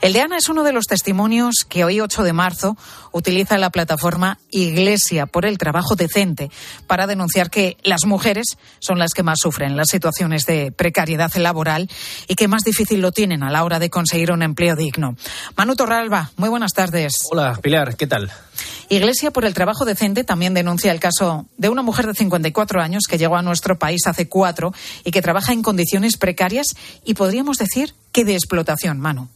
El de Ana es uno de los testimonios que hoy, 8 de marzo, utiliza la plataforma Iglesia por el Trabajo Decente para denunciar que las mujeres son las que más sufren las situaciones de precariedad laboral y que más difícil lo tienen a la hora de conseguir un empleo digno. Manu Torralba, muy buenas tardes. Hola, Pilar, ¿qué tal? Iglesia por el Trabajo Decente también denuncia el caso de una mujer de 54 años que llegó a nuestro país hace cuatro y que trabaja en condiciones precarias y podríamos decir que de explotación, Manu.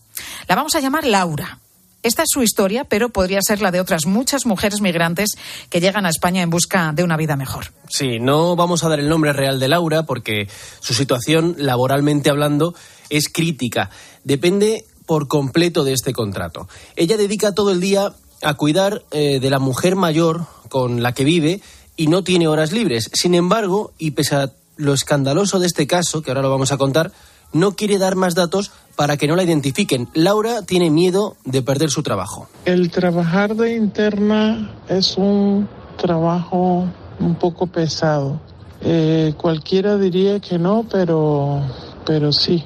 La vamos a llamar Laura. Esta es su historia, pero podría ser la de otras muchas mujeres migrantes que llegan a España en busca de una vida mejor. Sí, no vamos a dar el nombre real de Laura porque su situación, laboralmente hablando, es crítica. Depende por completo de este contrato. Ella dedica todo el día a cuidar eh, de la mujer mayor con la que vive y no tiene horas libres. Sin embargo, y pese a lo escandaloso de este caso, que ahora lo vamos a contar, no quiere dar más datos para que no la identifiquen. Laura tiene miedo de perder su trabajo. El trabajar de interna es un trabajo un poco pesado. Eh, cualquiera diría que no, pero, pero sí.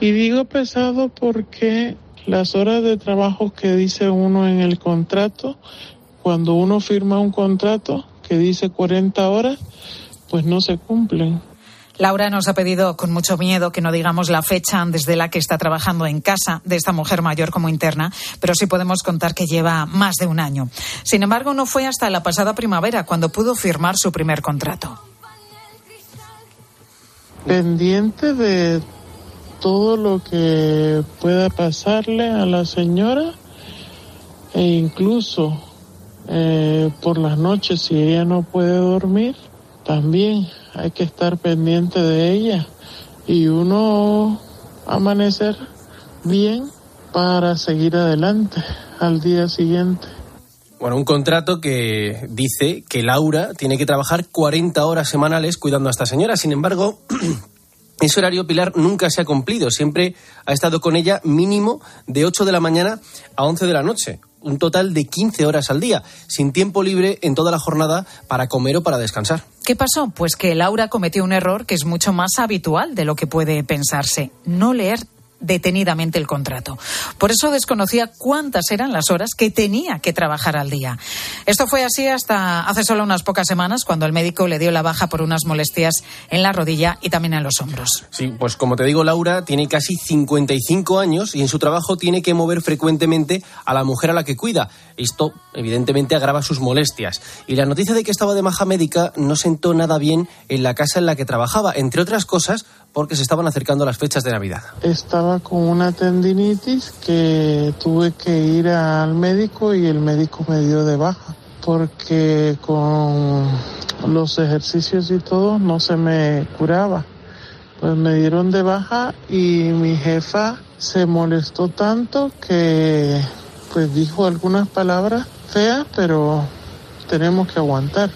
Y digo pesado porque las horas de trabajo que dice uno en el contrato, cuando uno firma un contrato que dice 40 horas, pues no se cumplen. Laura nos ha pedido con mucho miedo que no digamos la fecha desde la que está trabajando en casa de esta mujer mayor como interna, pero sí podemos contar que lleva más de un año. Sin embargo, no fue hasta la pasada primavera cuando pudo firmar su primer contrato. Pendiente de todo lo que pueda pasarle a la señora e incluso eh, por las noches si ella no puede dormir, también hay que estar pendiente de ella y uno amanecer bien para seguir adelante al día siguiente. Bueno, un contrato que dice que Laura tiene que trabajar 40 horas semanales cuidando a esta señora. Sin embargo, [CLEARS THROAT] ese horario Pilar nunca se ha cumplido. Siempre ha estado con ella mínimo de 8 de la mañana a 11 de la noche un total de 15 horas al día, sin tiempo libre en toda la jornada para comer o para descansar. ¿Qué pasó? Pues que Laura cometió un error que es mucho más habitual de lo que puede pensarse, no leer detenidamente el contrato. Por eso desconocía cuántas eran las horas que tenía que trabajar al día. Esto fue así hasta hace solo unas pocas semanas, cuando el médico le dio la baja por unas molestias en la rodilla y también en los hombros. Sí, pues como te digo, Laura tiene casi 55 años y en su trabajo tiene que mover frecuentemente a la mujer a la que cuida. Esto, evidentemente, agrava sus molestias. Y la noticia de que estaba de maja médica no sentó nada bien en la casa en la que trabajaba, entre otras cosas porque se estaban acercando las fechas de Navidad. Estaba con una tendinitis que tuve que ir al médico y el médico me dio de baja porque con los ejercicios y todo no se me curaba. Pues me dieron de baja y mi jefa se molestó tanto que pues dijo algunas palabras feas, pero tenemos que aguantar.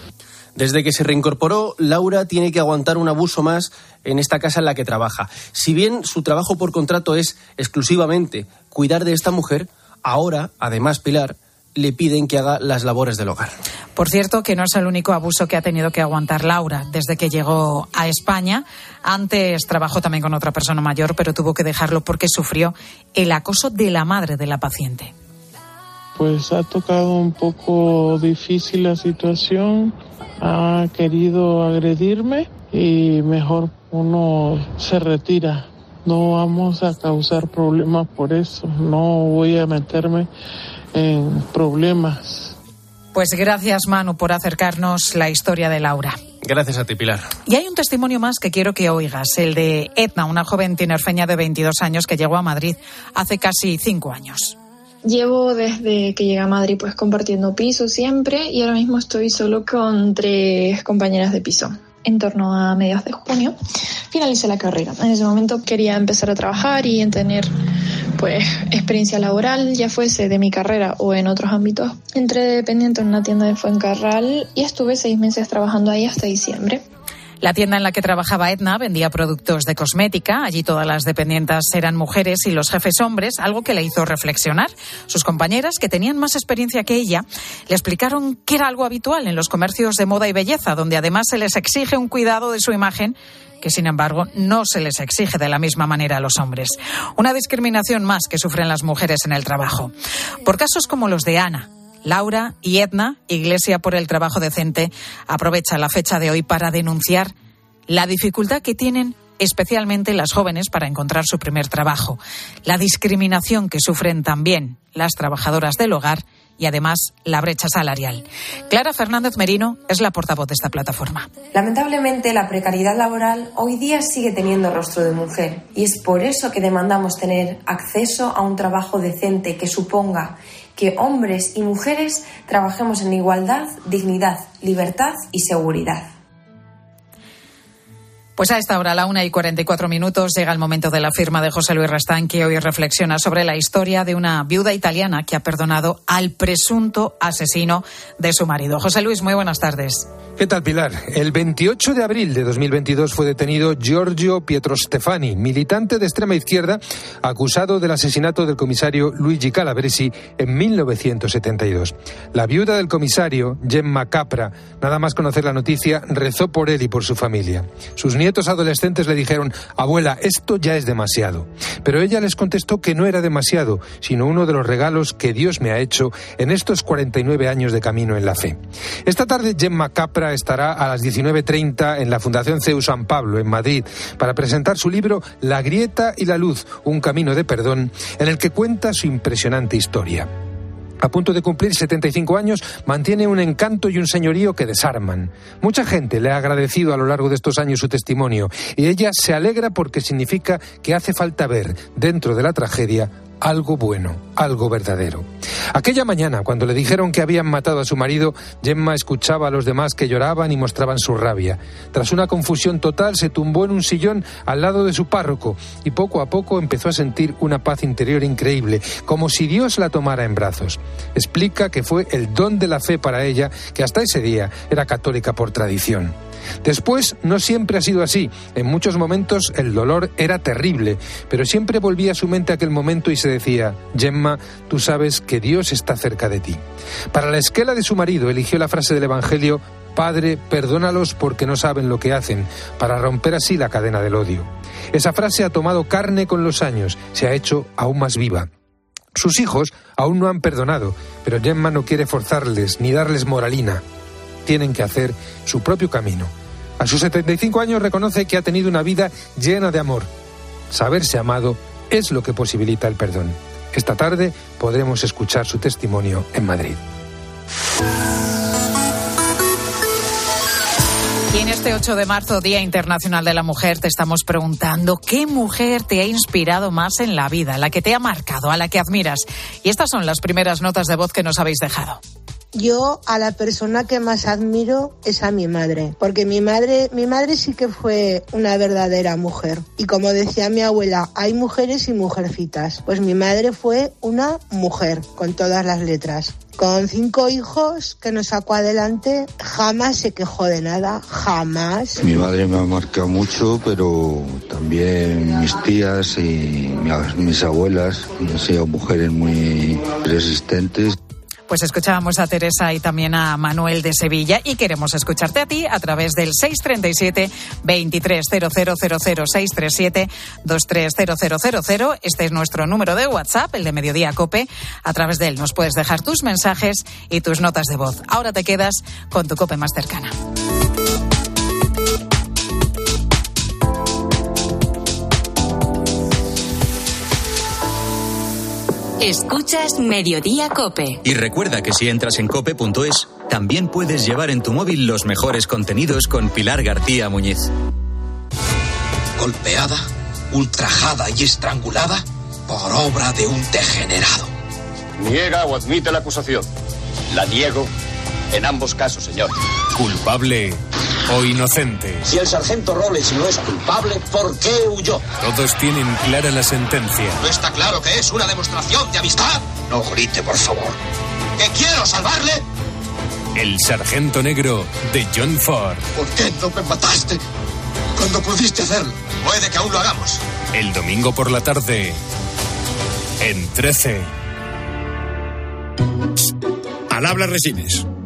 Desde que se reincorporó, Laura tiene que aguantar un abuso más en esta casa en la que trabaja. Si bien su trabajo por contrato es exclusivamente cuidar de esta mujer, ahora, además, Pilar, le piden que haga las labores del hogar. Por cierto, que no es el único abuso que ha tenido que aguantar Laura desde que llegó a España. Antes trabajó también con otra persona mayor, pero tuvo que dejarlo porque sufrió el acoso de la madre de la paciente. Pues ha tocado un poco difícil la situación ha querido agredirme y mejor uno se retira. No vamos a causar problemas por eso. No voy a meterme en problemas. Pues gracias, Manu, por acercarnos la historia de Laura. Gracias a ti, Pilar. Y hay un testimonio más que quiero que oigas, el de Edna, una joven tinerfeña de 22 años que llegó a Madrid hace casi cinco años. Llevo desde que llegué a Madrid pues compartiendo piso siempre y ahora mismo estoy solo con tres compañeras de piso. En torno a mediados de junio finalicé la carrera. En ese momento quería empezar a trabajar y en tener pues experiencia laboral, ya fuese de mi carrera o en otros ámbitos. Entré dependiente en una tienda de Fuencarral y estuve seis meses trabajando ahí hasta diciembre. La tienda en la que trabajaba Edna vendía productos de cosmética. Allí todas las dependientas eran mujeres y los jefes hombres, algo que le hizo reflexionar. Sus compañeras, que tenían más experiencia que ella, le explicaron que era algo habitual en los comercios de moda y belleza, donde además se les exige un cuidado de su imagen que sin embargo no se les exige de la misma manera a los hombres. Una discriminación más que sufren las mujeres en el trabajo. Por casos como los de Ana, Laura y Edna, Iglesia por el Trabajo Decente, aprovecha la fecha de hoy para denunciar la dificultad que tienen especialmente las jóvenes para encontrar su primer trabajo, la discriminación que sufren también las trabajadoras del hogar y además la brecha salarial. Clara Fernández Merino es la portavoz de esta plataforma. Lamentablemente, la precariedad laboral hoy día sigue teniendo rostro de mujer y es por eso que demandamos tener acceso a un trabajo decente que suponga que hombres y mujeres trabajemos en igualdad, dignidad, libertad y seguridad. Pues a esta hora, a la una y 44 minutos, llega el momento de la firma de José Luis Rastán, que hoy reflexiona sobre la historia de una viuda italiana que ha perdonado al presunto asesino de su marido. José Luis, muy buenas tardes. ¿Qué tal, Pilar? El 28 de abril de 2022 fue detenido Giorgio Pietro Stefani, militante de extrema izquierda, acusado del asesinato del comisario Luigi Calabresi en 1972. La viuda del comisario, Gemma Capra, nada más conocer la noticia, rezó por él y por su familia. Sus nietos adolescentes le dijeron, abuela, esto ya es demasiado. Pero ella les contestó que no era demasiado, sino uno de los regalos que Dios me ha hecho en estos 49 años de camino en la fe. Esta tarde, Gemma Capra estará a las 19.30 en la Fundación CEU San Pablo, en Madrid, para presentar su libro La grieta y la luz, un camino de perdón, en el que cuenta su impresionante historia. A punto de cumplir 75 años, mantiene un encanto y un señorío que desarman. Mucha gente le ha agradecido a lo largo de estos años su testimonio y ella se alegra porque significa que hace falta ver, dentro de la tragedia, algo bueno, algo verdadero. Aquella mañana, cuando le dijeron que habían matado a su marido, Gemma escuchaba a los demás que lloraban y mostraban su rabia. Tras una confusión total, se tumbó en un sillón al lado de su párroco y poco a poco empezó a sentir una paz interior increíble, como si Dios la tomara en brazos. Explica que fue el don de la fe para ella, que hasta ese día era católica por tradición. Después no siempre ha sido así. En muchos momentos el dolor era terrible, pero siempre volvía a su mente aquel momento y se decía, Gemma, tú sabes que Dios está cerca de ti. Para la esquela de su marido eligió la frase del Evangelio, Padre, perdónalos porque no saben lo que hacen, para romper así la cadena del odio. Esa frase ha tomado carne con los años, se ha hecho aún más viva. Sus hijos aún no han perdonado, pero Gemma no quiere forzarles ni darles moralina tienen que hacer su propio camino. A sus 75 años reconoce que ha tenido una vida llena de amor. Saberse amado es lo que posibilita el perdón. Esta tarde podremos escuchar su testimonio en Madrid. Y en este 8 de marzo, Día Internacional de la Mujer, te estamos preguntando qué mujer te ha inspirado más en la vida, la que te ha marcado, a la que admiras. Y estas son las primeras notas de voz que nos habéis dejado. Yo a la persona que más admiro es a mi madre, porque mi madre, mi madre sí que fue una verdadera mujer. Y como decía mi abuela, hay mujeres y mujercitas. Pues mi madre fue una mujer, con todas las letras. Con cinco hijos que nos sacó adelante, jamás se quejó de nada, jamás. Mi madre me ha marcado mucho, pero también mis tías y mis abuelas han sido mujeres muy resistentes. Pues escuchábamos a Teresa y también a Manuel de Sevilla y queremos escucharte a ti a través del 637 230000 637 230000. Este es nuestro número de WhatsApp, el de Mediodía Cope. A través de él nos puedes dejar tus mensajes y tus notas de voz. Ahora te quedas con tu Cope más cercana. Escuchas Mediodía Cope. Y recuerda que si entras en cope.es, también puedes llevar en tu móvil los mejores contenidos con Pilar García Muñiz. Golpeada, ultrajada y estrangulada por obra de un degenerado. ¿Niega o admite la acusación? La niego en ambos casos, señor. Culpable o inocente. Si el sargento Rollins no es culpable, ¿por qué huyó? Todos tienen clara la sentencia. ¿No está claro que es una demostración de amistad? No grite, por favor. ¿Que quiero salvarle? El Sargento Negro de John Ford. ¿Por qué no me mataste cuando pudiste hacerlo? Puede que aún lo hagamos. El domingo por la tarde. En 13. Al habla Resines.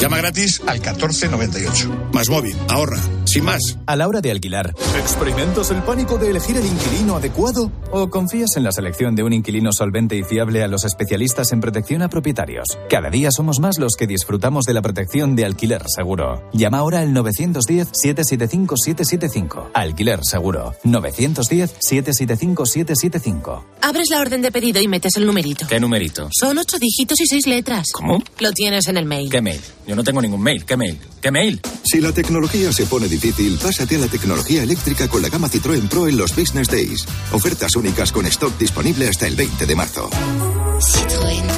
Llama gratis al 1498. Más móvil, ahorra, sin más. A la hora de alquilar, ¿experimentas el pánico de elegir el inquilino adecuado? ¿O confías en la selección de un inquilino solvente y fiable a los especialistas en protección a propietarios? Cada día somos más los que disfrutamos de la protección de alquiler seguro. Llama ahora al 910-775-775. Alquiler seguro. 910-775-775. Abres la orden de pedido y metes el numerito. ¿Qué numerito? Son ocho dígitos y seis letras. ¿Cómo? Lo tienes en el mail. ¿Qué mail? Yo no tengo ningún mail. ¿Qué mail? ¿Qué mail? Si la tecnología se pone difícil, pásate a la tecnología eléctrica con la gama Citroën Pro en los Business Days. Ofertas únicas con stock disponible hasta el 20 de marzo. Citroën.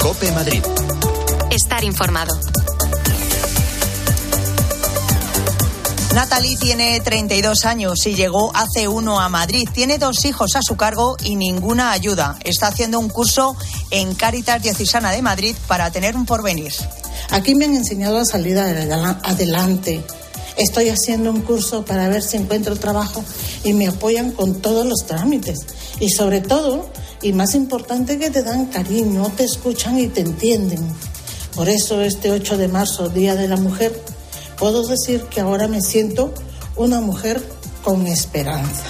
Cope Madrid. Estar informado. Natalie tiene 32 años y llegó hace uno a Madrid. Tiene dos hijos a su cargo y ninguna ayuda. Está haciendo un curso en Cáritas Diocesana de Madrid para tener un porvenir. Aquí me han enseñado a salir adelante. Estoy haciendo un curso para ver si encuentro trabajo y me apoyan con todos los trámites. Y sobre todo, y más importante, que te dan cariño, te escuchan y te entienden. Por eso este 8 de marzo, Día de la Mujer, puedo decir que ahora me siento una mujer con esperanza.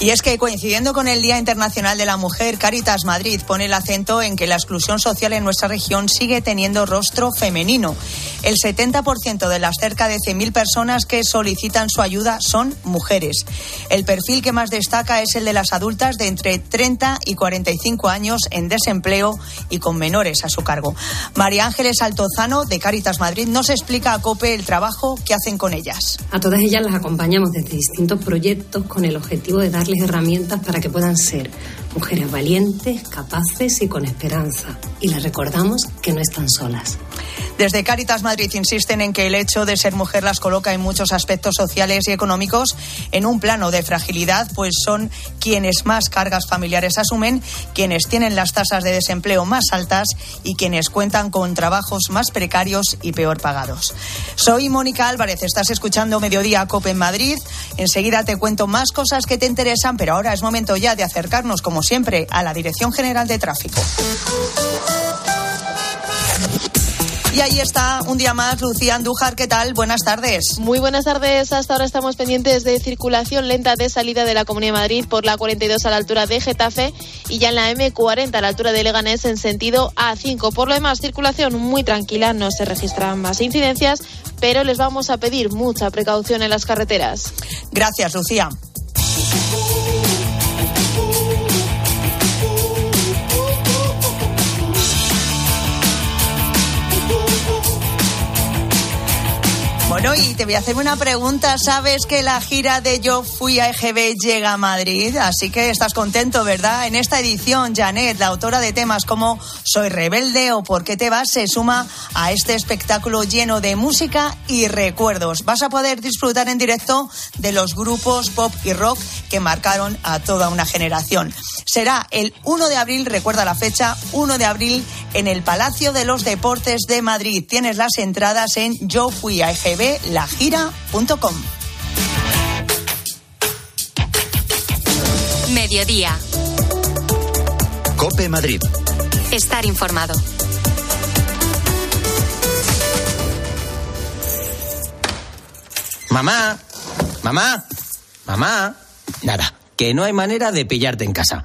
Y es que coincidiendo con el Día Internacional de la Mujer, Caritas Madrid pone el acento en que la exclusión social en nuestra región sigue teniendo rostro femenino. El 70% de las cerca de 100.000 personas que solicitan su ayuda son mujeres. El perfil que más destaca es el de las adultas de entre 30 y 45 años en desempleo y con menores a su cargo. María Ángeles Altozano, de Caritas Madrid, nos explica a COPE el trabajo que hacen con ellas. A todas ellas las acompañamos desde distintos proyectos con el objetivo de darles herramientas para que puedan ser mujeres valientes, capaces y con esperanza. Y les recordamos que no están solas. Desde Caritas Madrid insisten en que el hecho de ser mujer las coloca en muchos aspectos sociales y económicos en un plano de fragilidad, pues son quienes más cargas familiares asumen, quienes tienen las tasas de desempleo más altas y quienes cuentan con trabajos más precarios y peor pagados. Soy Mónica Álvarez, estás escuchando Mediodía Cope en Madrid. Enseguida te cuento más cosas que te interesan, pero ahora es momento ya de acercarnos, como siempre, a la Dirección General de Tráfico. Y ahí está, un día más, Lucía Andújar, ¿qué tal? Buenas tardes. Muy buenas tardes. Hasta ahora estamos pendientes de circulación lenta de salida de la Comunidad de Madrid por la 42 a la altura de Getafe y ya en la M40 a la altura de Leganés en sentido A5. Por lo demás, circulación muy tranquila, no se registran más incidencias, pero les vamos a pedir mucha precaución en las carreteras. Gracias, Lucía. Bueno, y te voy a hacer una pregunta. ¿Sabes que la gira de Yo Fui a EGB llega a Madrid? Así que estás contento, ¿verdad? En esta edición, Janet, la autora de temas como Soy rebelde o ¿Por qué te vas? se suma a este espectáculo lleno de música y recuerdos. Vas a poder disfrutar en directo de los grupos pop y rock que marcaron a toda una generación. Será el 1 de abril, recuerda la fecha, 1 de abril en el Palacio de los Deportes de Madrid. Tienes las entradas en yofuiagblagira.com. Mediodía. Cope Madrid. Estar informado. Mamá, mamá, mamá. Nada, que no hay manera de pillarte en casa.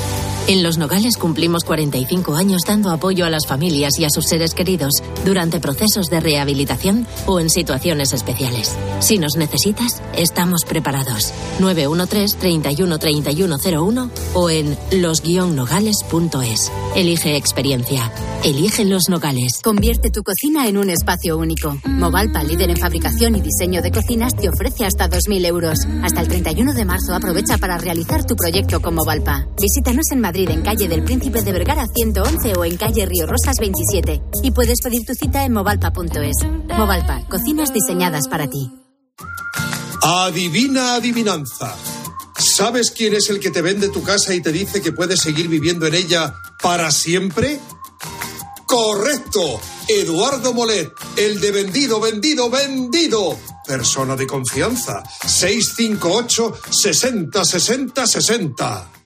En Los Nogales cumplimos 45 años dando apoyo a las familias y a sus seres queridos durante procesos de rehabilitación o en situaciones especiales. Si nos necesitas, estamos preparados. 913 31 3101 o en los-nogales.es. Elige experiencia. Elige Los Nogales. Convierte tu cocina en un espacio único. Movalpa, líder en fabricación y diseño de cocinas, te ofrece hasta 2.000 euros. Hasta el 31 de marzo aprovecha para realizar tu proyecto con Movalpa. Visítanos en Madrid, en calle del Príncipe de Vergara 111 o en calle Río Rosas 27. Y puedes pedir tu cita en movalpa.es. Movalpa, cocinas diseñadas para ti. Adivina adivinanza. ¿Sabes quién es el que te vende tu casa y te dice que puedes seguir viviendo en ella para siempre? Correcto. Eduardo Molet, el de vendido, vendido, vendido. Persona de confianza. 658 60 60 60.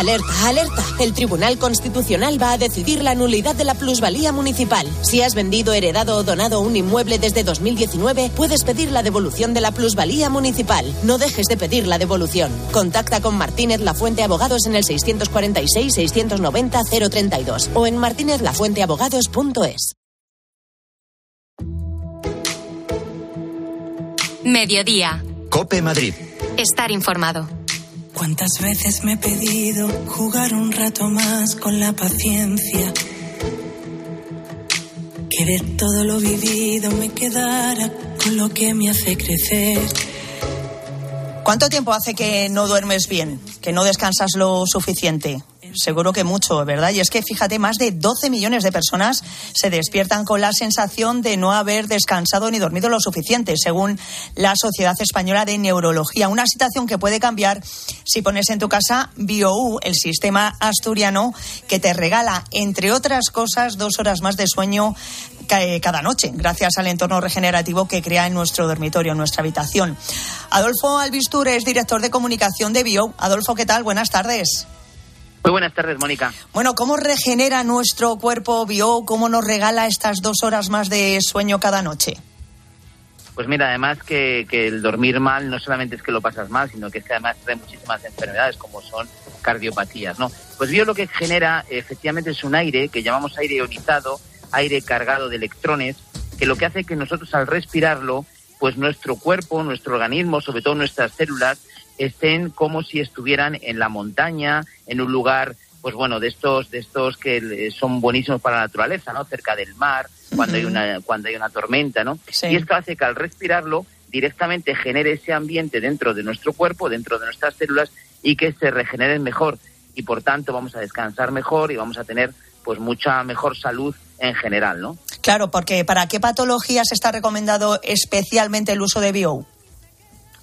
Alerta, alerta. El Tribunal Constitucional va a decidir la nulidad de la plusvalía municipal. Si has vendido, heredado o donado un inmueble desde 2019, puedes pedir la devolución de la plusvalía municipal. No dejes de pedir la devolución. Contacta con Martínez Lafuente Abogados en el 646-690-032 o en martinezlafuenteabogados.es. Mediodía. Cope Madrid. Estar informado. ¿Cuántas veces me he pedido jugar un rato más con la paciencia? Que de todo lo vivido me quedara con lo que me hace crecer. ¿Cuánto tiempo hace que no duermes bien? ¿Que no descansas lo suficiente? Seguro que mucho, ¿verdad? Y es que fíjate, más de 12 millones de personas se despiertan con la sensación de no haber descansado ni dormido lo suficiente, según la Sociedad Española de Neurología. Una situación que puede cambiar si pones en tu casa BioU, el sistema asturiano que te regala, entre otras cosas, dos horas más de sueño cada noche, gracias al entorno regenerativo que crea en nuestro dormitorio, en nuestra habitación. Adolfo Albistur es director de comunicación de Bio. Adolfo, ¿qué tal? Buenas tardes. Muy buenas tardes, Mónica. Bueno, ¿cómo regenera nuestro cuerpo Bio? ¿Cómo nos regala estas dos horas más de sueño cada noche? Pues mira, además que, que, el dormir mal no solamente es que lo pasas mal, sino que es que además trae muchísimas enfermedades como son cardiopatías, ¿no? Pues Bio lo que genera efectivamente es un aire que llamamos aire ionizado, aire cargado de electrones, que lo que hace que nosotros al respirarlo, pues nuestro cuerpo, nuestro organismo, sobre todo nuestras células, estén como si estuvieran en la montaña, en un lugar, pues bueno, de estos, de estos que son buenísimos para la naturaleza, ¿no? Cerca del mar, cuando hay una, cuando hay una tormenta, ¿no? Sí. Y esto hace que al respirarlo directamente genere ese ambiente dentro de nuestro cuerpo, dentro de nuestras células y que se regeneren mejor y por tanto vamos a descansar mejor y vamos a tener pues mucha mejor salud en general, ¿no? Claro, porque ¿para qué patologías está recomendado especialmente el uso de Bio?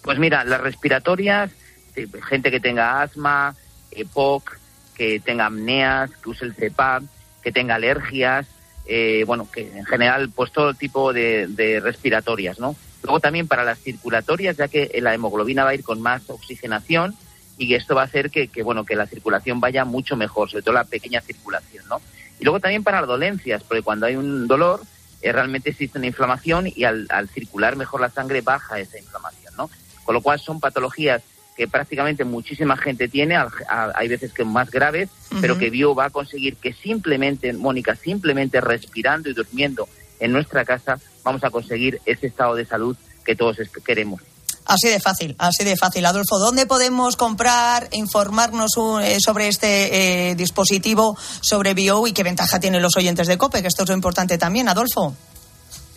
Pues mira, las respiratorias, eh, gente que tenga asma, EPOC, que tenga apneas, que use el CEPAP, que tenga alergias, eh, bueno, que en general, pues todo tipo de, respiratorias, ¿no? Luego también para las circulatorias, ya que la hemoglobina va a ir con más oxigenación y esto va a hacer que, que bueno, que la circulación vaya mucho mejor, sobre todo la pequeña circulación, ¿no? Y luego también para las dolencias, porque cuando hay un dolor, eh, realmente existe una inflamación y al, al circular mejor la sangre baja esa inflamación, ¿no? Con lo cual son patologías que prácticamente muchísima gente tiene, hay veces que más graves, pero que Bio va a conseguir que simplemente, Mónica, simplemente respirando y durmiendo en nuestra casa, vamos a conseguir ese estado de salud que todos queremos. Así de fácil, así de fácil. Adolfo, ¿dónde podemos comprar, informarnos eh, sobre este eh, dispositivo, sobre Bio y qué ventaja tienen los oyentes de COPE? Que esto es lo importante también, Adolfo.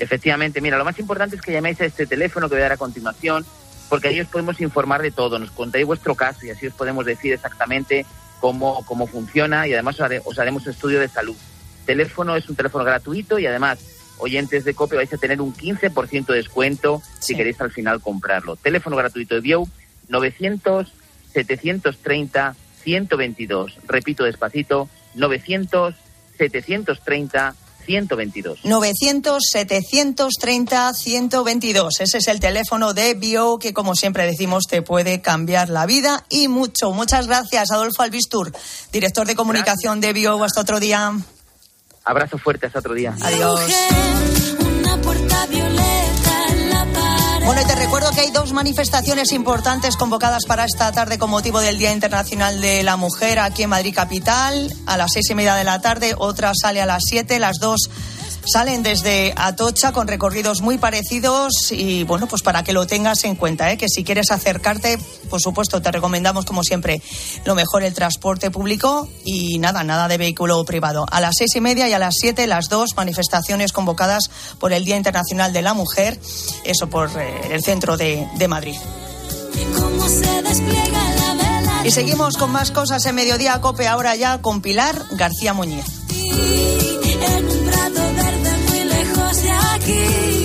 Efectivamente, mira, lo más importante es que llaméis a este teléfono que voy a dar a continuación, porque ahí os podemos informar de todo, nos contáis vuestro caso y así os podemos decir exactamente cómo, cómo funciona y además os, haremos estudio de salud. El teléfono es un teléfono gratuito y además oyentes de COPE vais a tener un 15% de descuento si queréis al final comprarlo. Teléfono gratuito de Bio 900 730 122. Repito despacito, 900 730 122. 900 730 122. Ese es el teléfono de Bio que como siempre decimos te puede cambiar la vida y mucho. Muchas gracias Adolfo Albistur, director de comunicación de Bio. Hasta otro día. Abrazo fuerte, hasta otro día. Adiós. Bueno, y te recuerdo que hay dos manifestaciones importantes convocadas para esta tarde con motivo del Día Internacional de la Mujer aquí en Madrid Capital. A las seis y media de la tarde, otra sale a las siete, las dos Salen desde Atocha con recorridos muy parecidos y bueno, pues para que lo tengas en cuenta, ¿eh? que si quieres acercarte, por supuesto, te recomendamos como siempre lo mejor el transporte público y nada, nada de vehículo privado. A las seis y media y a las siete, las dos manifestaciones convocadas por el Día Internacional de la Mujer, eso por eh, el centro de, de Madrid. Y seguimos con más cosas en Mediodía Cope, ahora ya con Pilar García Muñiz lejos de aquí.